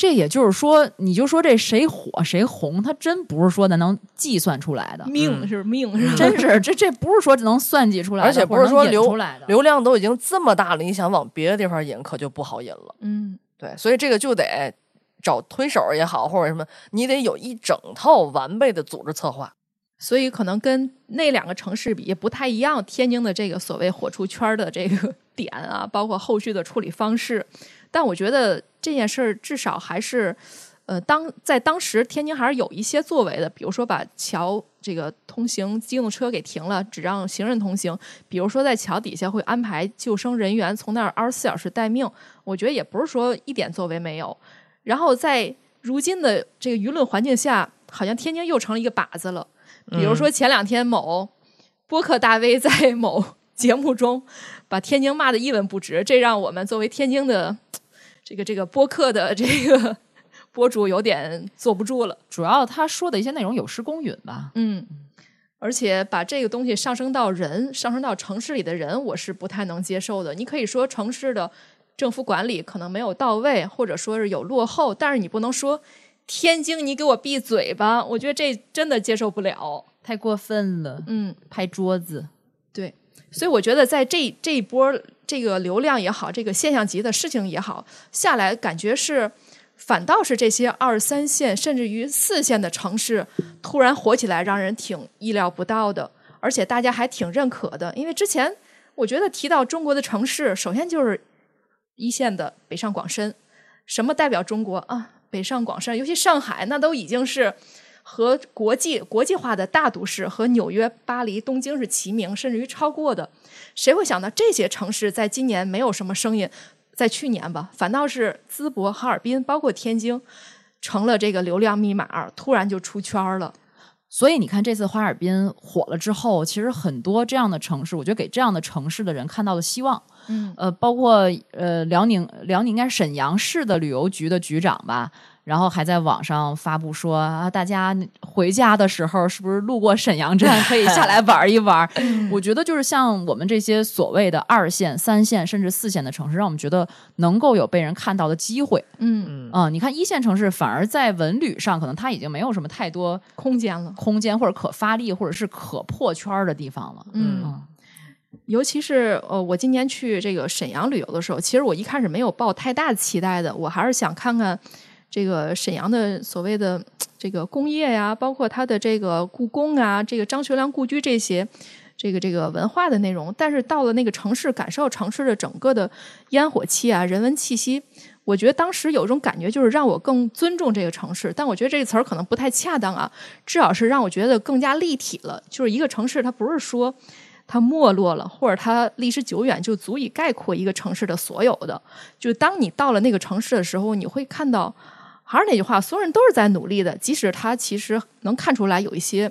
这也就是说，你就说这谁火谁红，它真不是说咱能计算出来的，命是命是？真是这这不是说能算计出来的，而且不是说流出来的。流量都已经这么大了，你想往别的地方引，可就不好引了。嗯，对，所以这个就得找推手也好，或者什么，你得有一整套完备的组织策划。所以可能跟那两个城市比也不太一样。天津的这个所谓火出圈的这个 点啊，包括后续的处理方式，但我觉得这件事儿至少还是，呃，当在当时天津还是有一些作为的，比如说把桥这个通行机动车给停了，只让行人通行；比如说在桥底下会安排救生人员从那儿二十四小时待命。我觉得也不是说一点作为没有。然后在如今的这个舆论环境下，好像天津又成了一个靶子了。比如说前两天某播客大 V 在某 节目中把天津骂得一文不值，这让我们作为天津的这个这个播客的这个 博主有点坐不住了。主要他说的一些内容有失公允吧。嗯，而且把这个东西上升到人，上升到城市里的人，我是不太能接受的。你可以说城市的政府管理可能没有到位，或者说是有落后，但是你不能说天津你给我闭嘴吧，我觉得这真的接受不了。太过分了，嗯，拍桌子。对，所以我觉得在这这一波这个流量也好，这个现象级的事情也好下来，感觉是反倒是这些二三线甚至于四线的城市突然火起来，让人挺意料不到的，而且大家还挺认可的。因为之前我觉得提到中国的城市，首先就是一线的北上广深，什么代表中国啊？北上广深，尤其上海，那都已经是。和国际国际化的大都市和纽约、巴黎、东京是齐名，甚至于超过的。谁会想到这些城市在今年没有什么声音？在去年吧，反倒是淄博、哈尔滨，包括天津，成了这个流量密码，突然就出圈了。所以你看，这次哈尔滨火了之后，其实很多这样的城市，我觉得给这样的城市的人看到了希望。嗯，呃，包括呃辽宁，辽宁应该是沈阳市的旅游局的局长吧。然后还在网上发布说啊，大家回家的时候是不是路过沈阳站可以下来 玩一玩？我觉得就是像我们这些所谓的二线、三线甚至四线的城市，让我们觉得能够有被人看到的机会。嗯啊、你看一线城市反而在文旅上可能它已经没有什么太多空间了。空间或者可发力或者是可破圈儿的地方了。嗯嗯尤其是呃，我今年去这个沈阳旅游的时候，其实我一开始没有抱太大的期待的，我还是想看看这个沈阳的所谓的这个工业呀，包括它的这个故宫啊，这个张学良故居这些。这个这个文化的内容，但是到了那个城市，感受城市的整个的烟火气啊、人文气息，我觉得当时有一种感觉，就是让我更尊重这个城市。但我觉得这个词儿可能不太恰当啊，至少是让我觉得更加立体了。就是一个城市，它不是说它没落了，或者它历史久远就足以概括一个城市的所有的。就当你到了那个城市的时候，你会看到，还是那句话，所有人都是在努力的，即使他其实能看出来有一些。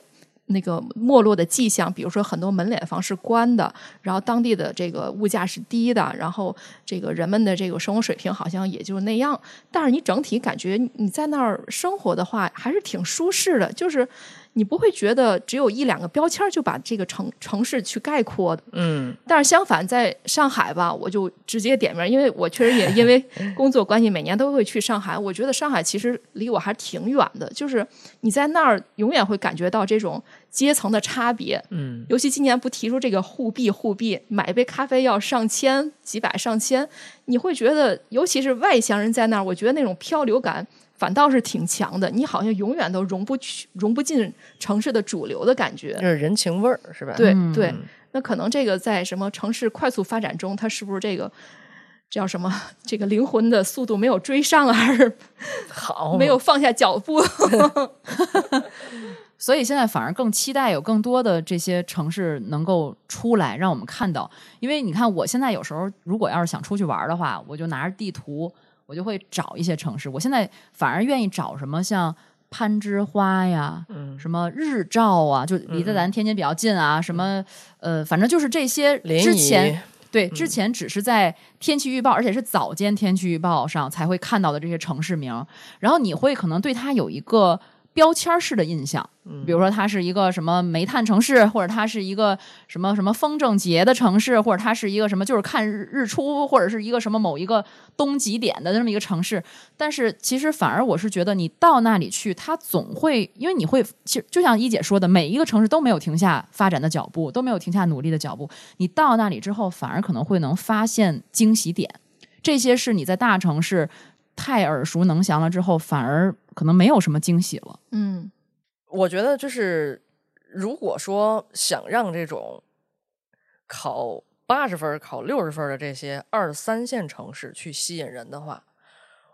那个没落的迹象，比如说很多门脸房是关的，然后当地的这个物价是低的，然后这个人们的这个生活水平好像也就那样。但是你整体感觉你在那儿生活的话，还是挺舒适的，就是你不会觉得只有一两个标签就把这个城城市去概括的。嗯但是相反，在上海吧，我就直接点名，因为我确实也因为 工作关系，每年都会去上海。我觉得上海其实离我还挺远的，就是你在那儿永远会感觉到这种阶层的差别。嗯，尤其今年不提出这个互币互币，买一杯咖啡要上千、几百、上千，你会觉得，尤其是外乡人在那儿，我觉得那种漂流感反倒是挺强的。你好像永远都融不去、融不进城市的主流的感觉。这是人情味儿是吧？对嗯对，那可能这个在什么城市快速发展中，它是不是这个叫什么？这个灵魂的速度没有追上啊，还是好没有放下脚步？所以现在反而更期待有更多的这些城市能够出来，让我们看到。因为你看，我现在有时候如果要是想出去玩的话，我就拿着地图，我就会找一些城市。我现在反而愿意找什么像攀枝花呀，嗯什么日照啊，就离得咱天津比较近啊，什么呃，反正就是这些之前对之前只是在天气预报，而且是早间天气预报上才会看到的这些城市名，然后你会可能对它有一个标签式的印象，比如说它是一个什么煤炭城市，或者它是一个什么什么风筝节的城市，或者它是一个什么就是看日日出，或者是一个什么某一个东极点的这么一个城市。但是其实反而我是觉得，你到那里去，它总会因为你会，其实就像一姐说的，每一个城市都没有停下发展的脚步，都没有停下努力的脚步。你到那里之后，反而可能会能发现惊喜点，这些是你在大城市太耳熟能详了之后，反而可能没有什么惊喜了。嗯我觉得就是，如果说想让这种考八十分、考六十分的这些二三线城市去吸引人的话，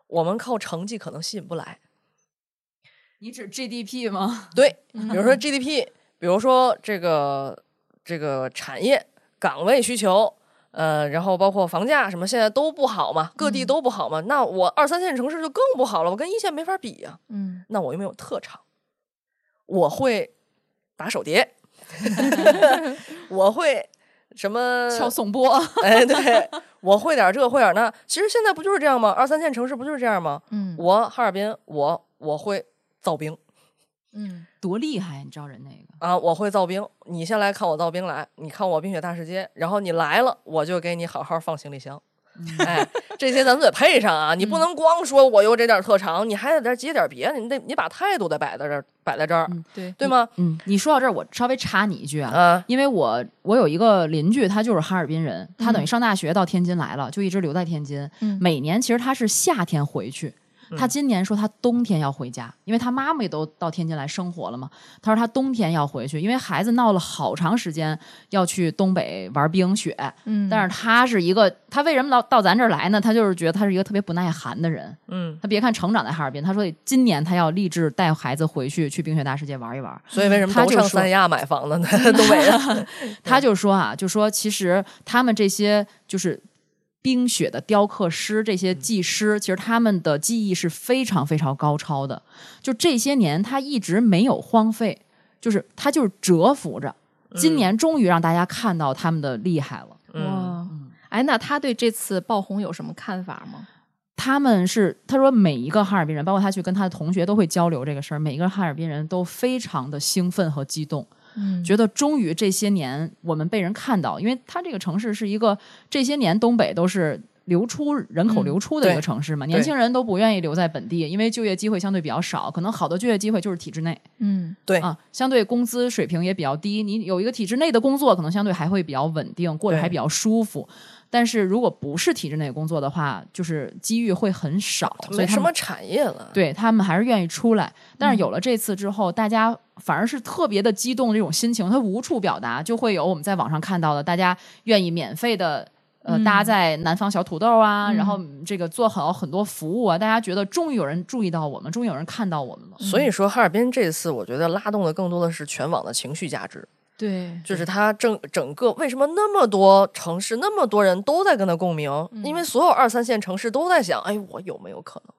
我们靠成绩可能吸引不来。你指 GDP 吗？对，比如说 GDP，比如说这个这个产业岗位需求，呃，然后包括房价什么，现在都不好嘛，各地都不好嘛。那我二三线城市就更不好了，我跟一线没法比呀、嗯那我又没有特长，我会打手碟，我会什么敲颂钵，哎，对，我会点这，会点那。其实现在不就是这样吗？二三线城市不就是这样吗？嗯我哈尔滨，我我会造兵嗯多厉害！你知道人那个。啊，我会造兵。你先来看我造兵来，你看我冰雪大世界，然后你来了，我就给你好好放行李箱。哎，这些咱们得配上啊！你不能光说我有这点特长，你还得再接点别的，你得你把态度得摆在这儿，摆在这儿，对对吗？嗯，你说到这儿，我稍微插你一句啊，啊，因为我我有一个邻居，他就是哈尔滨人，他等于上大学到天津来了，就一直留在天津。嗯每年其实他是夏天回去，他今年说他冬天要回家，因为他妈妈也都到天津来生活了嘛。他说他冬天要回去，因为孩子闹了好长时间要去东北玩冰雪，嗯，但是他是一个，他为什么到到咱这儿来呢？他就是觉得他是一个特别不耐寒的人。嗯，他别看成长在哈尔滨，他说今年他要立志带孩子回去去冰雪大世界玩一玩。所以为什么都他就说上三亚买房子呢？东北人，他就说啊，就说其实他们这些就是冰雪的雕刻师，这些技师，其实他们的技艺是非常非常高超的。就这些年，他一直没有荒废，就是他就是蛰伏着。今年终于让大家看到他们的厉害了。嗯，哇，哎，那他对这次爆红有什么看法吗？他们是他说每一个哈尔滨人，包括他去跟他的同学都会交流这个事儿，每一个哈尔滨人都非常的兴奋和激动。嗯。觉得终于这些年我们被人看到，因为它这个城市是一个这些年东北都是流出人口嗯。流出的一个城市嘛，年轻人都不愿意留在本地，因为就业机会相对比较少，可能好的就业机会就是体制内。嗯。对，啊，相对工资水平也比较低，你有一个体制内的工作，可能相对还会比较稳定，过得还比较舒服。但是如果不是体制内工作的话，就是机遇会很少，所以什么产业了。对他们还是愿意出来。但是有了这次之后，大家反而是特别的激动，这种心情他无处表达，就会有我们在网上看到的，大家愿意免费的。呃，嗯搭在南方小土豆啊，嗯然后这个做好很多服务啊，大家觉得终于有人注意到我们，终于有人看到我们了。所以说，哈尔滨这次我觉得拉动的更多的是全网的情绪价值，对，就是他整整个为什么那么多城市那么多人都在跟他共鸣？因为所有二三线城市都在想，哎，我有没有可能？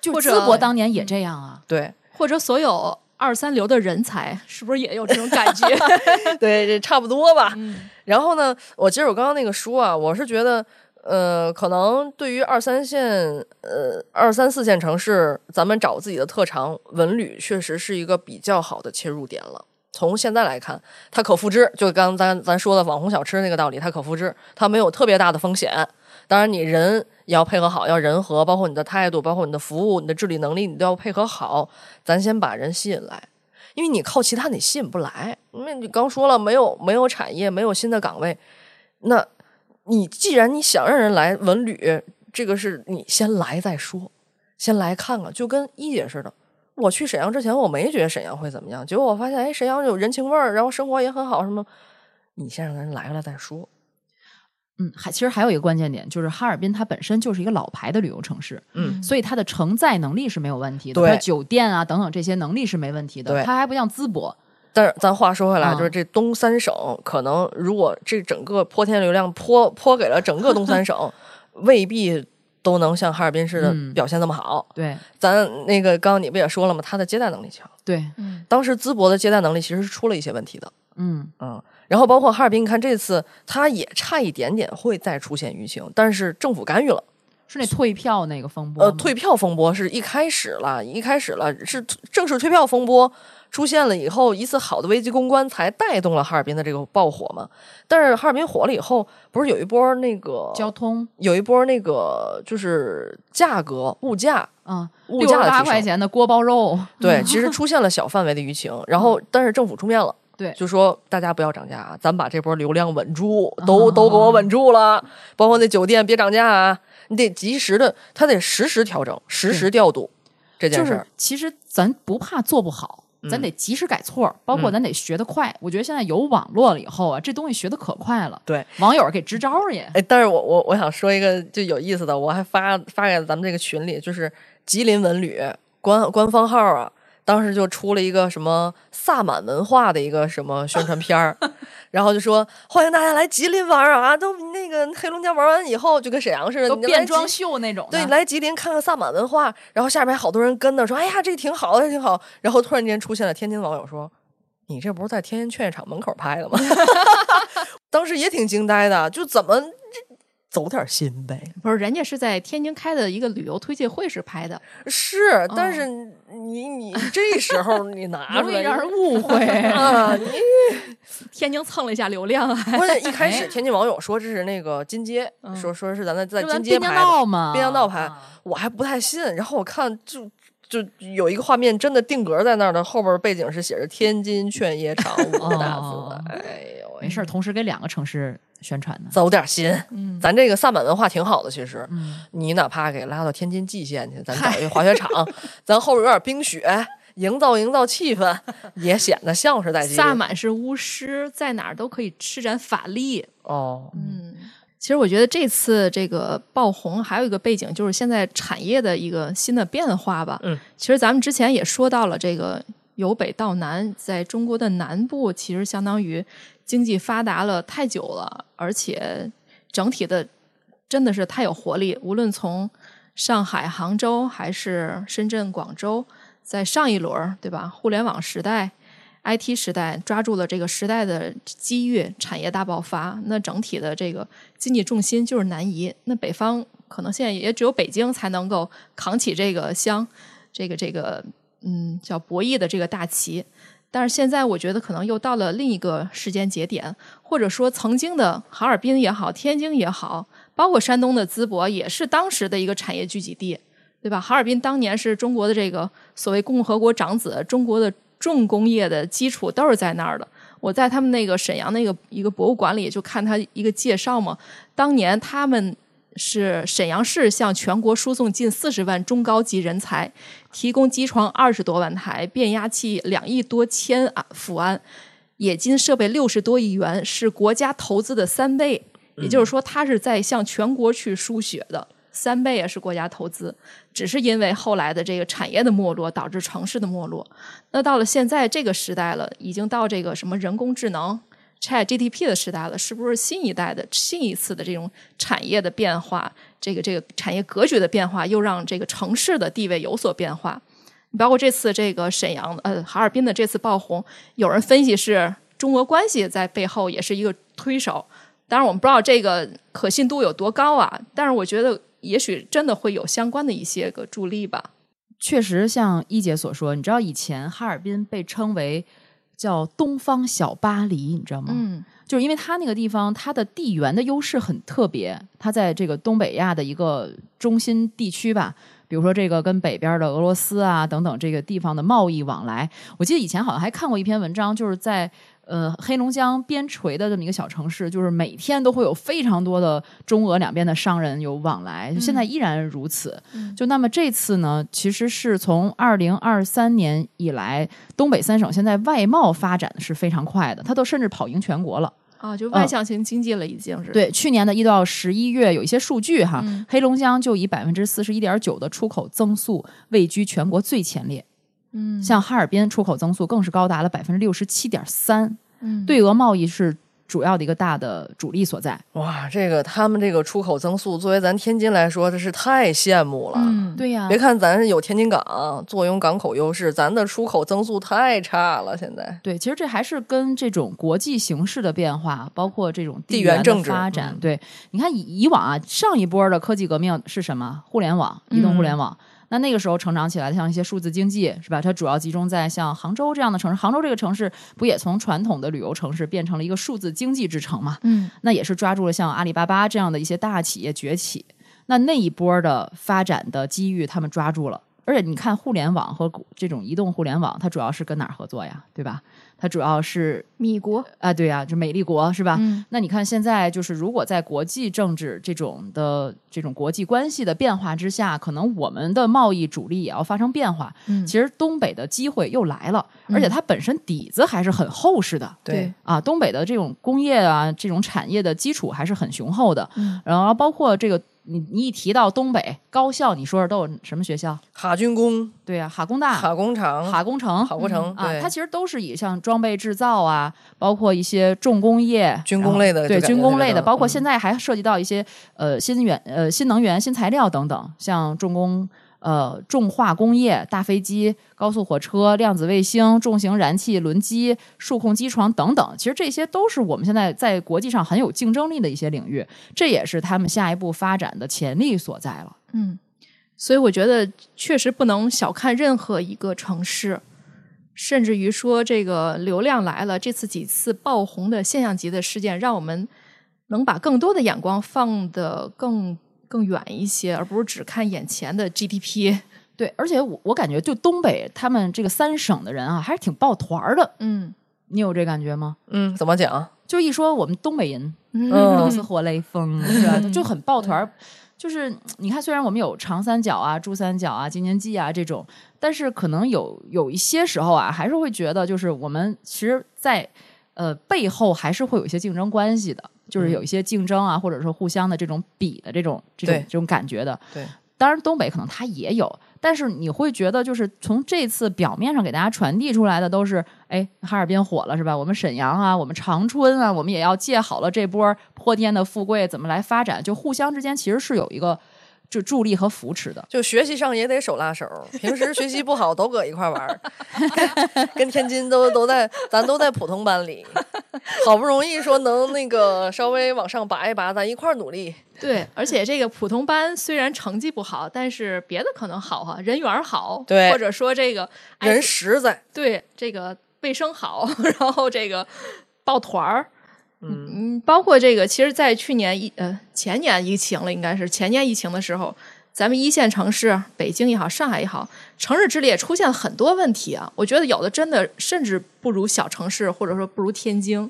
就淄博当年也这样啊，对或者所有二三流的人才，是不是也有这种感觉？对，这差不多吧。嗯 然后呢，我接着我刚刚那个说啊，我是觉得，呃，可能对于二三线、呃二三四线城市，咱们找自己的特长，文旅确实是一个比较好的切入点了。从现在来看，它可复制，就刚咱咱说的网红小吃那个道理，它可复制，它没有特别大的风险。当然，你人也要配合好，要人和，包括你的态度，包括你的服务、你的治理能力，你都要配合好。咱先把人吸引来，因为你靠其他你吸引不来。因为你刚说了，没有没有产业，没有新的岗位，那你既然你想让人来文旅，这个是你先来再说，先来看看，就跟一姐似的。我去沈阳之前，我没觉得沈阳会怎么样，结果我发现，哎，沈阳有人情味儿，然后生活也很好，什么？你先让人来了再说。嗯，还其实还有一个关键点，就是哈尔滨它本身就是一个老牌的旅游城市，嗯所以它的承载能力是没有问题的，对它酒店啊等等这些能力是没问题的，对它还不像淄博，但是咱话说回来，嗯就是这东三省，可能如果这整个泼天流量泼泼给了整个东三省，未必都能像哈尔滨似的嗯表现这么好。对咱那个刚刚你不也说了吗？他的接待能力强，对，嗯当时淄博的接待能力其实是出了一些问题的。嗯嗯，然后包括哈尔滨，你看这次他也差一点点会再出现舆情，但是政府干预了。是那退票那个风波呃，退票风波是一开始了，一开始了是正式退票风波出现了以后，一次好的危机公关才带动了哈尔滨的这个爆火嘛。但是哈尔滨火了以后，不是有一波那个交通有一波那个就是价格物价啊，物价八块钱的锅包肉，对，其实出现了小范围的舆情，然后但是政府出面了。对就说大家不要涨价啊，咱把这波流量稳住，都、都给我稳住了。包括那酒店别涨价啊，你得及时的，他得实时调整，实时调度这件就是事儿。其实咱不怕做不好，咱得及时改错，包括咱得学得快。我觉得现在有网络了以后啊，这东西学得可快了。对，网友给支招儿也。哎，但是我我我想说一个就有意思的，我还发发给咱们这个群里，就是吉林文旅官官方号啊，当时就出了一个什么萨满文化的一个什么宣传片儿，然后就说欢迎大家来吉林玩儿啊，都那个黑龙江玩完以后就跟沈阳似的，都变装秀那种，对，来吉林看看萨满文化，然后下边好多人跟着说：“哎呀，这挺好的，这挺好。”然后突然间出现了天津网友说：“你这不是在天津劝业场门口拍的吗？” 当时也挺惊呆的，就怎么这走点心呗？不是，人家是在天津开的一个旅游推介会时拍的，是，但是你你这时候你拿出来让人误会。啊，你 天津蹭了一下流量啊。关键一开 始天津网友说这是那个金街，说说是咱在在金街拍的，道吗？滨江道拍啊我还不太信。然后我看就就有一个画面真的定格在那儿的，后边背景是写着天津劝业场五个大字哦的。哎呦喂，没事儿，同时给两个城市宣传呢。走点心。嗯，咱这个萨满文化挺好的，其实嗯，你哪怕给拉到天津蓟县去，咱找一个滑雪场，咱后边有点冰雪。营造营造气氛，也显得像是在萨满是巫师，在哪儿都可以施展法力。哦，嗯，其实我觉得这次这个爆红还有一个背景，就是现在产业的一个新的变化吧。嗯，其实咱们之前也说到了，这个由北到南，在中国的南部，其实相当于经济发达了太久了，而且整体的真的是太有活力。无论从上海、杭州还是深圳、广州，在上一轮儿对吧？互联网时代。IT 时代抓住了这个时代的机遇，产业大爆发。那整体的这个经济重心就是南移。那北方可能现在也只有北京才能够扛起这个乡，这个这个嗯叫博弈的这个大旗。但是现在我觉得可能又到了另一个时间节点，或者说曾经的哈尔滨也好，天津也好，包括山东的淄博，也是当时的一个产业聚集地，对吧？哈尔滨当年是中国的这个所谓共和国长子，中国的重工业的基础都是在那儿的。我在他们那个沈阳那个一个博物馆里就看他一个介绍嘛，当年他们是沈阳市向全国输送近四十万中高级人才，提供机床二十多万台，变压器两亿多千啊伏安，冶金设备六十多亿元，是国家投资的三倍。也就是说，它是在向全国去输血的。三倍也是国家投资，只是因为后来的这个产业的没落导致城市的没落。那到了现在这个时代了，已经到这个什么人工智能、Chat GTP 的时代了，是不是新一代的新一次的这种产业的变化，这个这个产业格局的变化，又让这个城市的地位有所变化？包括这次这个沈阳呃哈尔滨的这次爆红，有人分析是中俄关系在背后也是一个推手。当然，我们不知道这个可信度有多高啊，但是我觉得。也许真的会有相关的一些个助力吧。确实，像一姐所说，你知道以前哈尔滨被称为叫“东方小巴黎”，你知道吗？嗯，就是因为它那个地方，它的地缘的优势很特别，它在这个东北亚的一个中心地区吧。比如说这个跟北边的俄罗斯啊等等这个地方的贸易往来，我记得以前好像还看过一篇文章，就是在呃黑龙江边陲的这么一个小城市，就是每天都会有非常多的中俄两边的商人有往来，现在依然如此。就那么这次呢，其实是从二零二三年以来，东北三省现在外贸发展是非常快的，它都甚至跑赢全国了。啊，就外向型经济了，已经是、嗯对，去年的一到十一月有一些数据哈，嗯黑龙江就以百分之四十一点九的出口增速位居全国最前列。嗯，像哈尔滨出口增速更是高达了百分之六十七点三，嗯对俄贸易是主要的一个大的主力所在。哇，这个他们这个出口增速，作为咱天津来说，这是太羡慕了。嗯，对呀别看咱是有天津港坐拥港口优势，咱的出口增速太差了。现在对，其实这还是跟这种国际形势的变化，包括这种地缘政治发展。嗯对，你看以以往啊，上一波的科技革命是什么？互联网，移动互联网。那那个时候成长起来的，像一些数字经济，是吧？它主要集中在像杭州这样的城市。杭州这个城市不也从传统的旅游城市变成了一个数字经济之城嘛？嗯，那也是抓住了像阿里巴巴这样的一些大企业崛起。那那一波的发展的机遇，他们抓住了。而且你看，互联网和这种移动互联网，它主要是跟哪儿合作呀？对吧？它主要是米国，啊，对呀，就美丽国是吧？嗯那你看现在就是，如果在国际政治这种的这种国际关系的变化之下，可能我们的贸易主力也要发生变化。嗯其实东北的机会又来了，而且它本身底子还是很厚实的。对啊，东北的这种工业啊，这种产业的基础还是很雄厚的。嗯然后包括这个，你你一提到东北高校，你说说都有什么学校？哈军工、对呀、哈工大、哈工厂、哈工程、哈工程，啊，它其实都是以像装备制造啊，包括一些重工业、军工类的对军工类的，包括嗯现在还涉及到一些呃新源呃新能源、新材料等等，像重工。呃，重化工业、大飞机、高速火车、量子卫星、重型燃气轮机、数控机床等等，其实这些都是我们现在在国际上很有竞争力的一些领域，这也是他们下一步发展的潜力所在了。嗯，所以我觉得确实不能小看任何一个城市，甚至于说这个流量来了，这次几次爆红的现象级的事件，让我们能把更多的眼光放得更更远一些，而不是只看眼前的 GDP。对，而且我我感觉就东北他们这个三省的人啊，还是挺抱团儿的。嗯你有这感觉吗？嗯，怎么讲？就一说我们东北人嗯都是活雷锋，是吧？就很抱团儿。就是你看，虽然我们有长三角啊、珠三角啊、京津冀啊这种，但是可能有有一些时候啊，还是会觉得，就是我们其实在，呃背后还是会有一些竞争关系的，就是有一些竞争啊，或者说互相的这种比的这种这种这种感觉的。对，当然东北可能它也有，但是你会觉得，就是从这次表面上给大家传递出来的都是，哎，哈尔滨火了是吧？我们沈阳啊，我们长春啊，我们也要借好了这波泼天的富贵，怎么来发展？就互相之间其实是有一个就助力和扶持的。就学习上也得手拉手，平时学习不好都搁一块玩，跟天津都都在，咱都在普通班里，好不容易说能那个稍微往上拔一拔，咱一块努力。对，而且这个普通班虽然成绩不好，但是别的可能好哈，人缘好，对或者说这个哎人实在，对这个卫生好，然后这个抱团儿，嗯，包括这个，其实，在去年疫呃前年疫情了，应该是前年疫情的时候，咱们一线城市，北京也好，上海也好，城市治理也出现了很多问题啊。我觉得有的真的甚至不如小城市，或者说不如天津。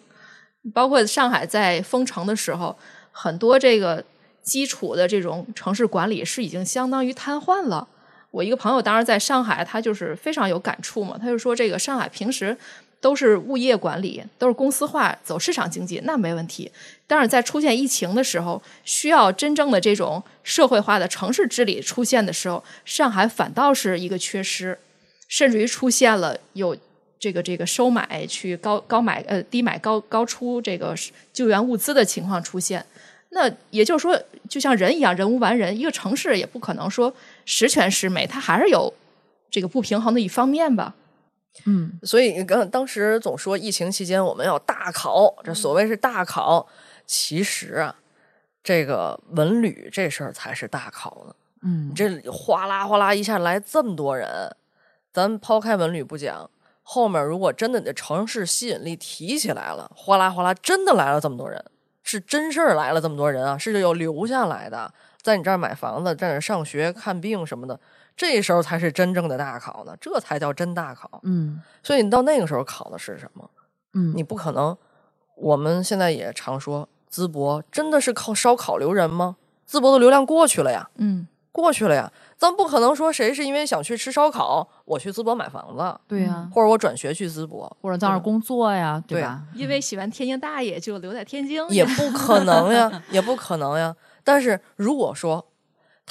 包括上海在封城的时候，很多这个基础的这种城市管理是已经相当于瘫痪了。我一个朋友当时在上海，他就是非常有感触嘛，他就说这个上海平时都是物业管理，都是公司化，走市场经济，那没问题。但是在出现疫情的时候，需要真正的这种社会化的城市治理出现的时候，上海反倒是一个缺失，甚至于出现了有这个这个收买去高高买呃低买高高出这个救援物资的情况出现。那也就是说，就像人一样，人无完人，一个城市也不可能说十全十美，它还是有这个不平衡的一方面吧。嗯，所以刚当时总说疫情期间我们要大考，这所谓是大考，其实啊，这个文旅这事儿才是大考呢。嗯，这哗啦哗啦一下来这么多人，咱抛开文旅不讲，后面如果真的你的城市吸引力提起来了，哗啦哗啦真的来了这么多人，是真事儿来了这么多人啊，是有留下来的，在你这儿买房子，在这儿上学、看病什么的，这时候才是真正的大考呢，这才叫真大考。嗯所以你到那个时候考的是什么？嗯，你不可能。我们现在也常说，淄博真的是靠烧烤留人吗？淄博的流量过去了呀。嗯，过去了呀，咱不可能说谁是因为想去吃烧烤，我去淄博买房子，对呀、或者我转学去淄博，或者在那儿工作呀，对对吧？因为喜欢天津大爷就留在天津，也不可能呀，也不可能呀。但是如果说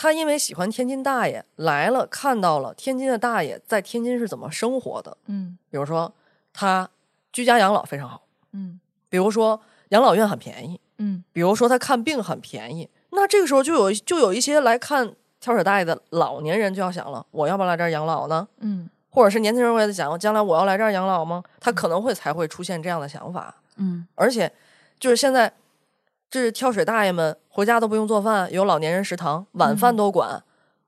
他因为喜欢天津大爷来了，看到了天津的大爷在天津是怎么生活的，嗯。比如说他居家养老非常好，嗯。比如说养老院很便宜，嗯。比如说他看病很便宜，那这个时候就有就有一些来看跳水大爷的老年人就要想了，我要不要来这儿养老呢？嗯。或者是年轻人会在想，将来我要来这儿养老吗？他可能会才会出现这样的想法。嗯。而且就是现在，这是跳水大爷们回家都不用做饭，有老年人食堂，晚饭都管。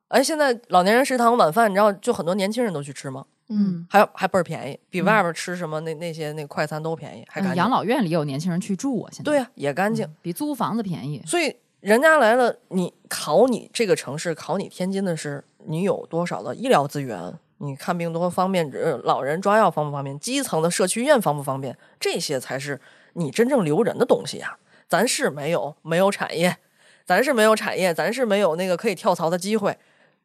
哎，现在老年人食堂晚饭，你知道，就很多年轻人都去吃吗？嗯还还倍儿便宜，比外边吃什么那那些那快餐都便宜，还干净。嗯养老院里有年轻人去住啊，现在对呀、也干净。比租房子便宜。所以人家来了，你考你这个城市，考你天津的是你有多少的医疗资源，你看病多方便，呃老人抓药方不方便，基层的社区医院方不方便，这些才是你真正留人的东西呀。咱是没有没有产业，咱是没有产业，咱是没有那个可以跳槽的机会，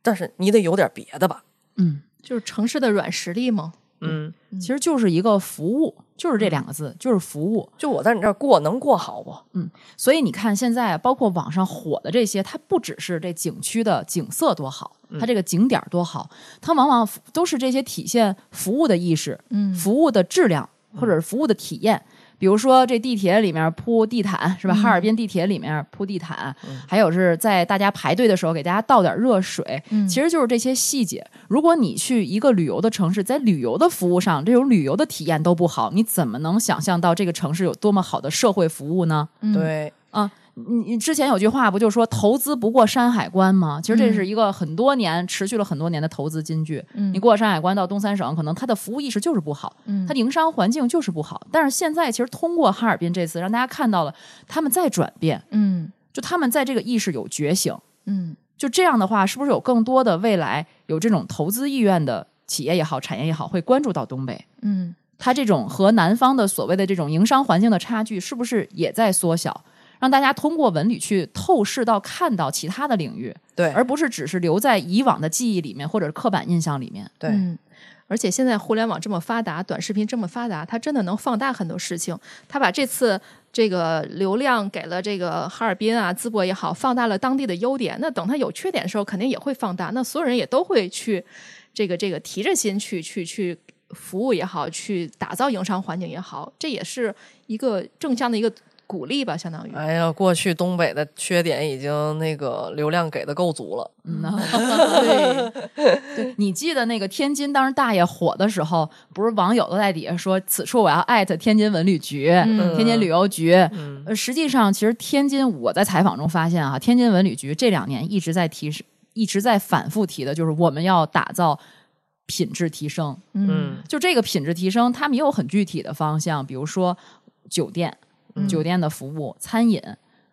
但是你得有点别的吧。嗯，就是城市的软实力嘛。嗯，其实就是一个服务，就是这两个字，就是服务。就我在你这儿过，能过好不？嗯所以你看，现在包括网上火的这些，它不只是这景区的景色多好，它这个景点儿多好，它往往都是这些体现服务的意识、嗯服务的质量或者是服务的体验。比如说，这地铁里面铺地毯是吧？哈尔滨地铁里面铺地毯，还有是在大家排队的时候给大家倒点热水，其实就是这些细节。如果你去一个旅游的城市，在旅游的服务上，这种旅游的体验都不好，你怎么能想象到这个城市有多么好的社会服务呢？对，啊，你你之前有句话不就说投资不过山海关吗？其实这是一个很多年、持续了很多年的投资金句。嗯你过山海关到东三省，可能它的服务意识就是不好，嗯它的营商环境就是不好。但是现在其实通过哈尔滨这次，让大家看到了他们在转变，嗯就他们在这个意识有觉醒。嗯就这样的话，是不是有更多的未来有这种投资意愿的企业也好、产业也好，会关注到东北？嗯它这种和南方的所谓的这种营商环境的差距，是不是也在缩小？让大家通过文旅去透视到、看到其他的领域，对，而不是只是留在以往的记忆里面或者是刻板印象里面。对，嗯。而且现在互联网这么发达，短视频这么发达，它真的能放大很多事情。它把这次这个流量给了这个哈尔滨啊、淄博也好，放大了当地的优点。那等它有缺点的时候，肯定也会放大。那所有人也都会去这个这个提着心去去去服务也好，去打造营商环境也好，这也是一个正向的一个鼓励吧，相当于。哎呀，过去东北的缺点已经那个流量给的够足了。嗯呐，对，对你记得那个天津当时大爷火的时候，不是网友都在底下说此处我要艾特天津文旅局、嗯天津旅游局。实际上，其实天津我在采访中发现啊，天津文旅局这两年一直在提示，一直在反复提的，就是我们要打造品质提升。嗯就这个品质提升，他们也有很具体的方向，比如说酒店、酒店的服务、餐饮，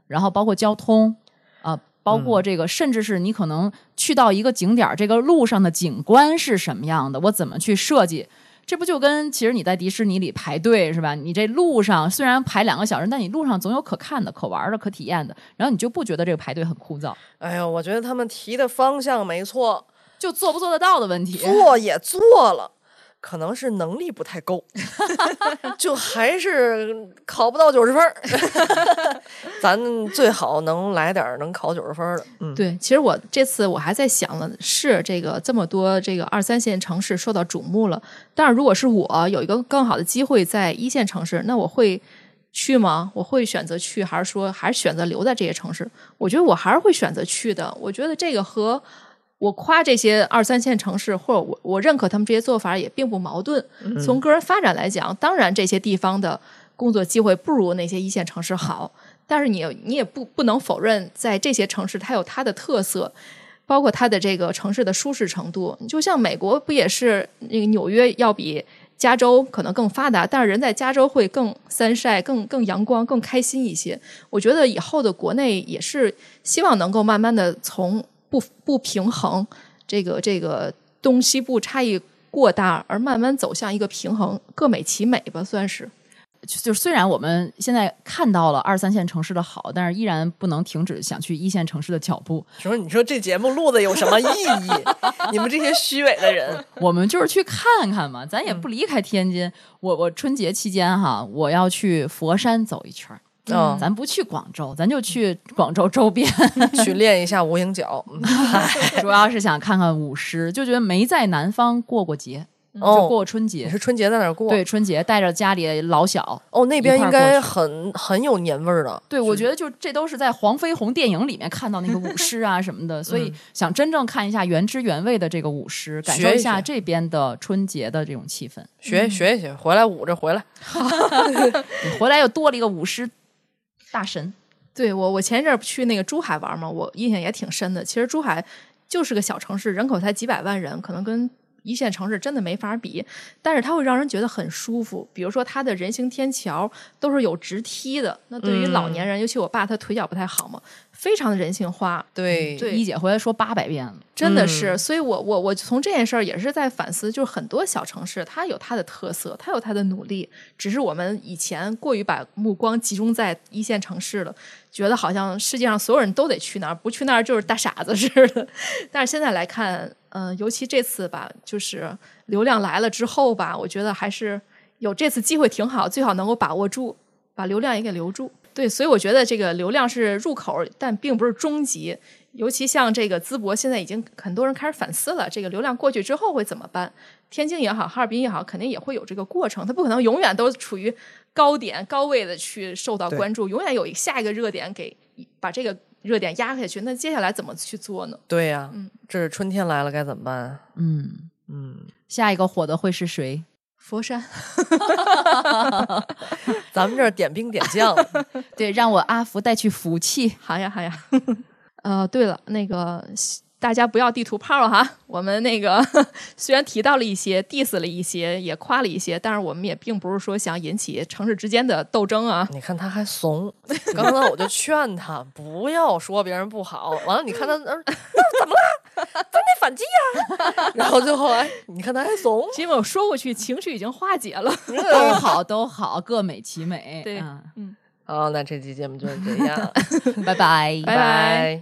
然后包括交通啊、包括这个，甚至是你可能去到一个景点儿，这个路上的景观是什么样的，我怎么去设计。这不就跟其实你在迪士尼里排队是吧？你这路上虽然排两个小时，但你路上总有可看的、可玩的、可体验的，然后你就不觉得这个排队很枯燥，哎呦，我觉得他们提的方向没错，就做不做得到的问题。做也做了，可能是能力不太够，就还是考不到九十分儿。咱最好能来点儿能考九十分儿的。嗯，对，其实我这次我还在想了，是这个这么多这个二三线城市受到瞩目了，但是如果是我有一个更好的机会在一线城市，那我会去吗？我会选择去，还是说还是选择留在这些城市？我觉得我还是会选择去的。我觉得这个和我夸这些二三线城市，或者我我认可他们这些做法也并不矛盾。从个人发展来讲，当然这些地方的工作机会不如那些一线城市好，但是你你也不不能否认，在这些城市它有它的特色。包括它的这个城市的舒适程度，就像美国不也是那个纽约要比加州可能更发达，但是人在加州会更三晒、更更阳光、更开心一些。我觉得以后的国内也是希望能够慢慢的从不不平衡这个这个东西部差异过大，而慢慢走向一个平衡，各美其美吧，算是。就就虽然我们现在看到了二三线城市的好，但是依然不能停止想去一线城市的脚步。说你说这节目录的有什么意义？你们这些虚伪的人，我们就是去看看嘛，咱也不离开天津。我我春节期间哈，我要去佛山走一圈儿。嗯，咱不去广州，咱就去广州周边，去练一下无影脚。嗯 主要是想看看舞狮，就觉得没在南方过过节。就哦，过春节你。是春节在哪儿过？对，春节带着家里老小，哦，那边应该很很有年味儿的。对，我觉得就这都是在黄飞鸿电影里面看到那个舞狮啊什么的，所以嗯想真正看一下原汁原味的这个舞狮，感受一一下这边的春节的这种气氛。学学一学，回来舞着回来。你回来又多了一个舞狮大神，对我，我前一阵儿去那个珠海玩嘛，我印象也挺深的。其实珠海就是个小城市，人口才几百万人，可能跟一线城市真的没法比，但是它会让人觉得很舒服。比如说它的人行天桥都是有直梯的，那对于老年人，尤其我爸他腿脚不太好嘛，非常的人性化。对对一姐回来说八百遍了。真的是，嗯所以我我我从这件事儿也是在反思，就是很多小城市它有它的特色，它有它的努力，只是我们以前过于把目光集中在一线城市了，觉得好像世界上所有人都得去那儿，不去那儿就是大傻子似的。但是现在来看，嗯、尤其这次吧，就是流量来了之后吧，我觉得还是有这次机会挺好，最好能够把握住，把流量也给留住。对，所以我觉得这个流量是入口，但并不是终极。尤其像这个淄博，现在已经很多人开始反思了，这个流量过去之后会怎么办？天津也好，哈尔滨也好，肯定也会有这个过程，它不可能永远都处于高点、高位的去受到关注，永远有一个下一个热点给把这个热点压下去。那接下来怎么去做呢？对呀、嗯这是春天来了该怎么办？嗯，嗯，下一个火的会是谁？佛山，咱们这儿点兵点将，对，让我阿福带去福气。好呀好呀。呃，对了，那个大家不要地图炮了哈。我们那个 虽然提到了一些，diss 了一些，也夸了一些，但是我们也并不是说想引起城市之间的斗争啊。你看他还怂。刚才我就劝他不要说别人不好，完了你看他那、呃、怎么了？咱得反击呀、然后最后哎，你看他还怂。是因为我说过去，情绪已经化解了。都好，都好，各美其美。对嗯好，那这期节目就是这样，拜拜，拜拜拜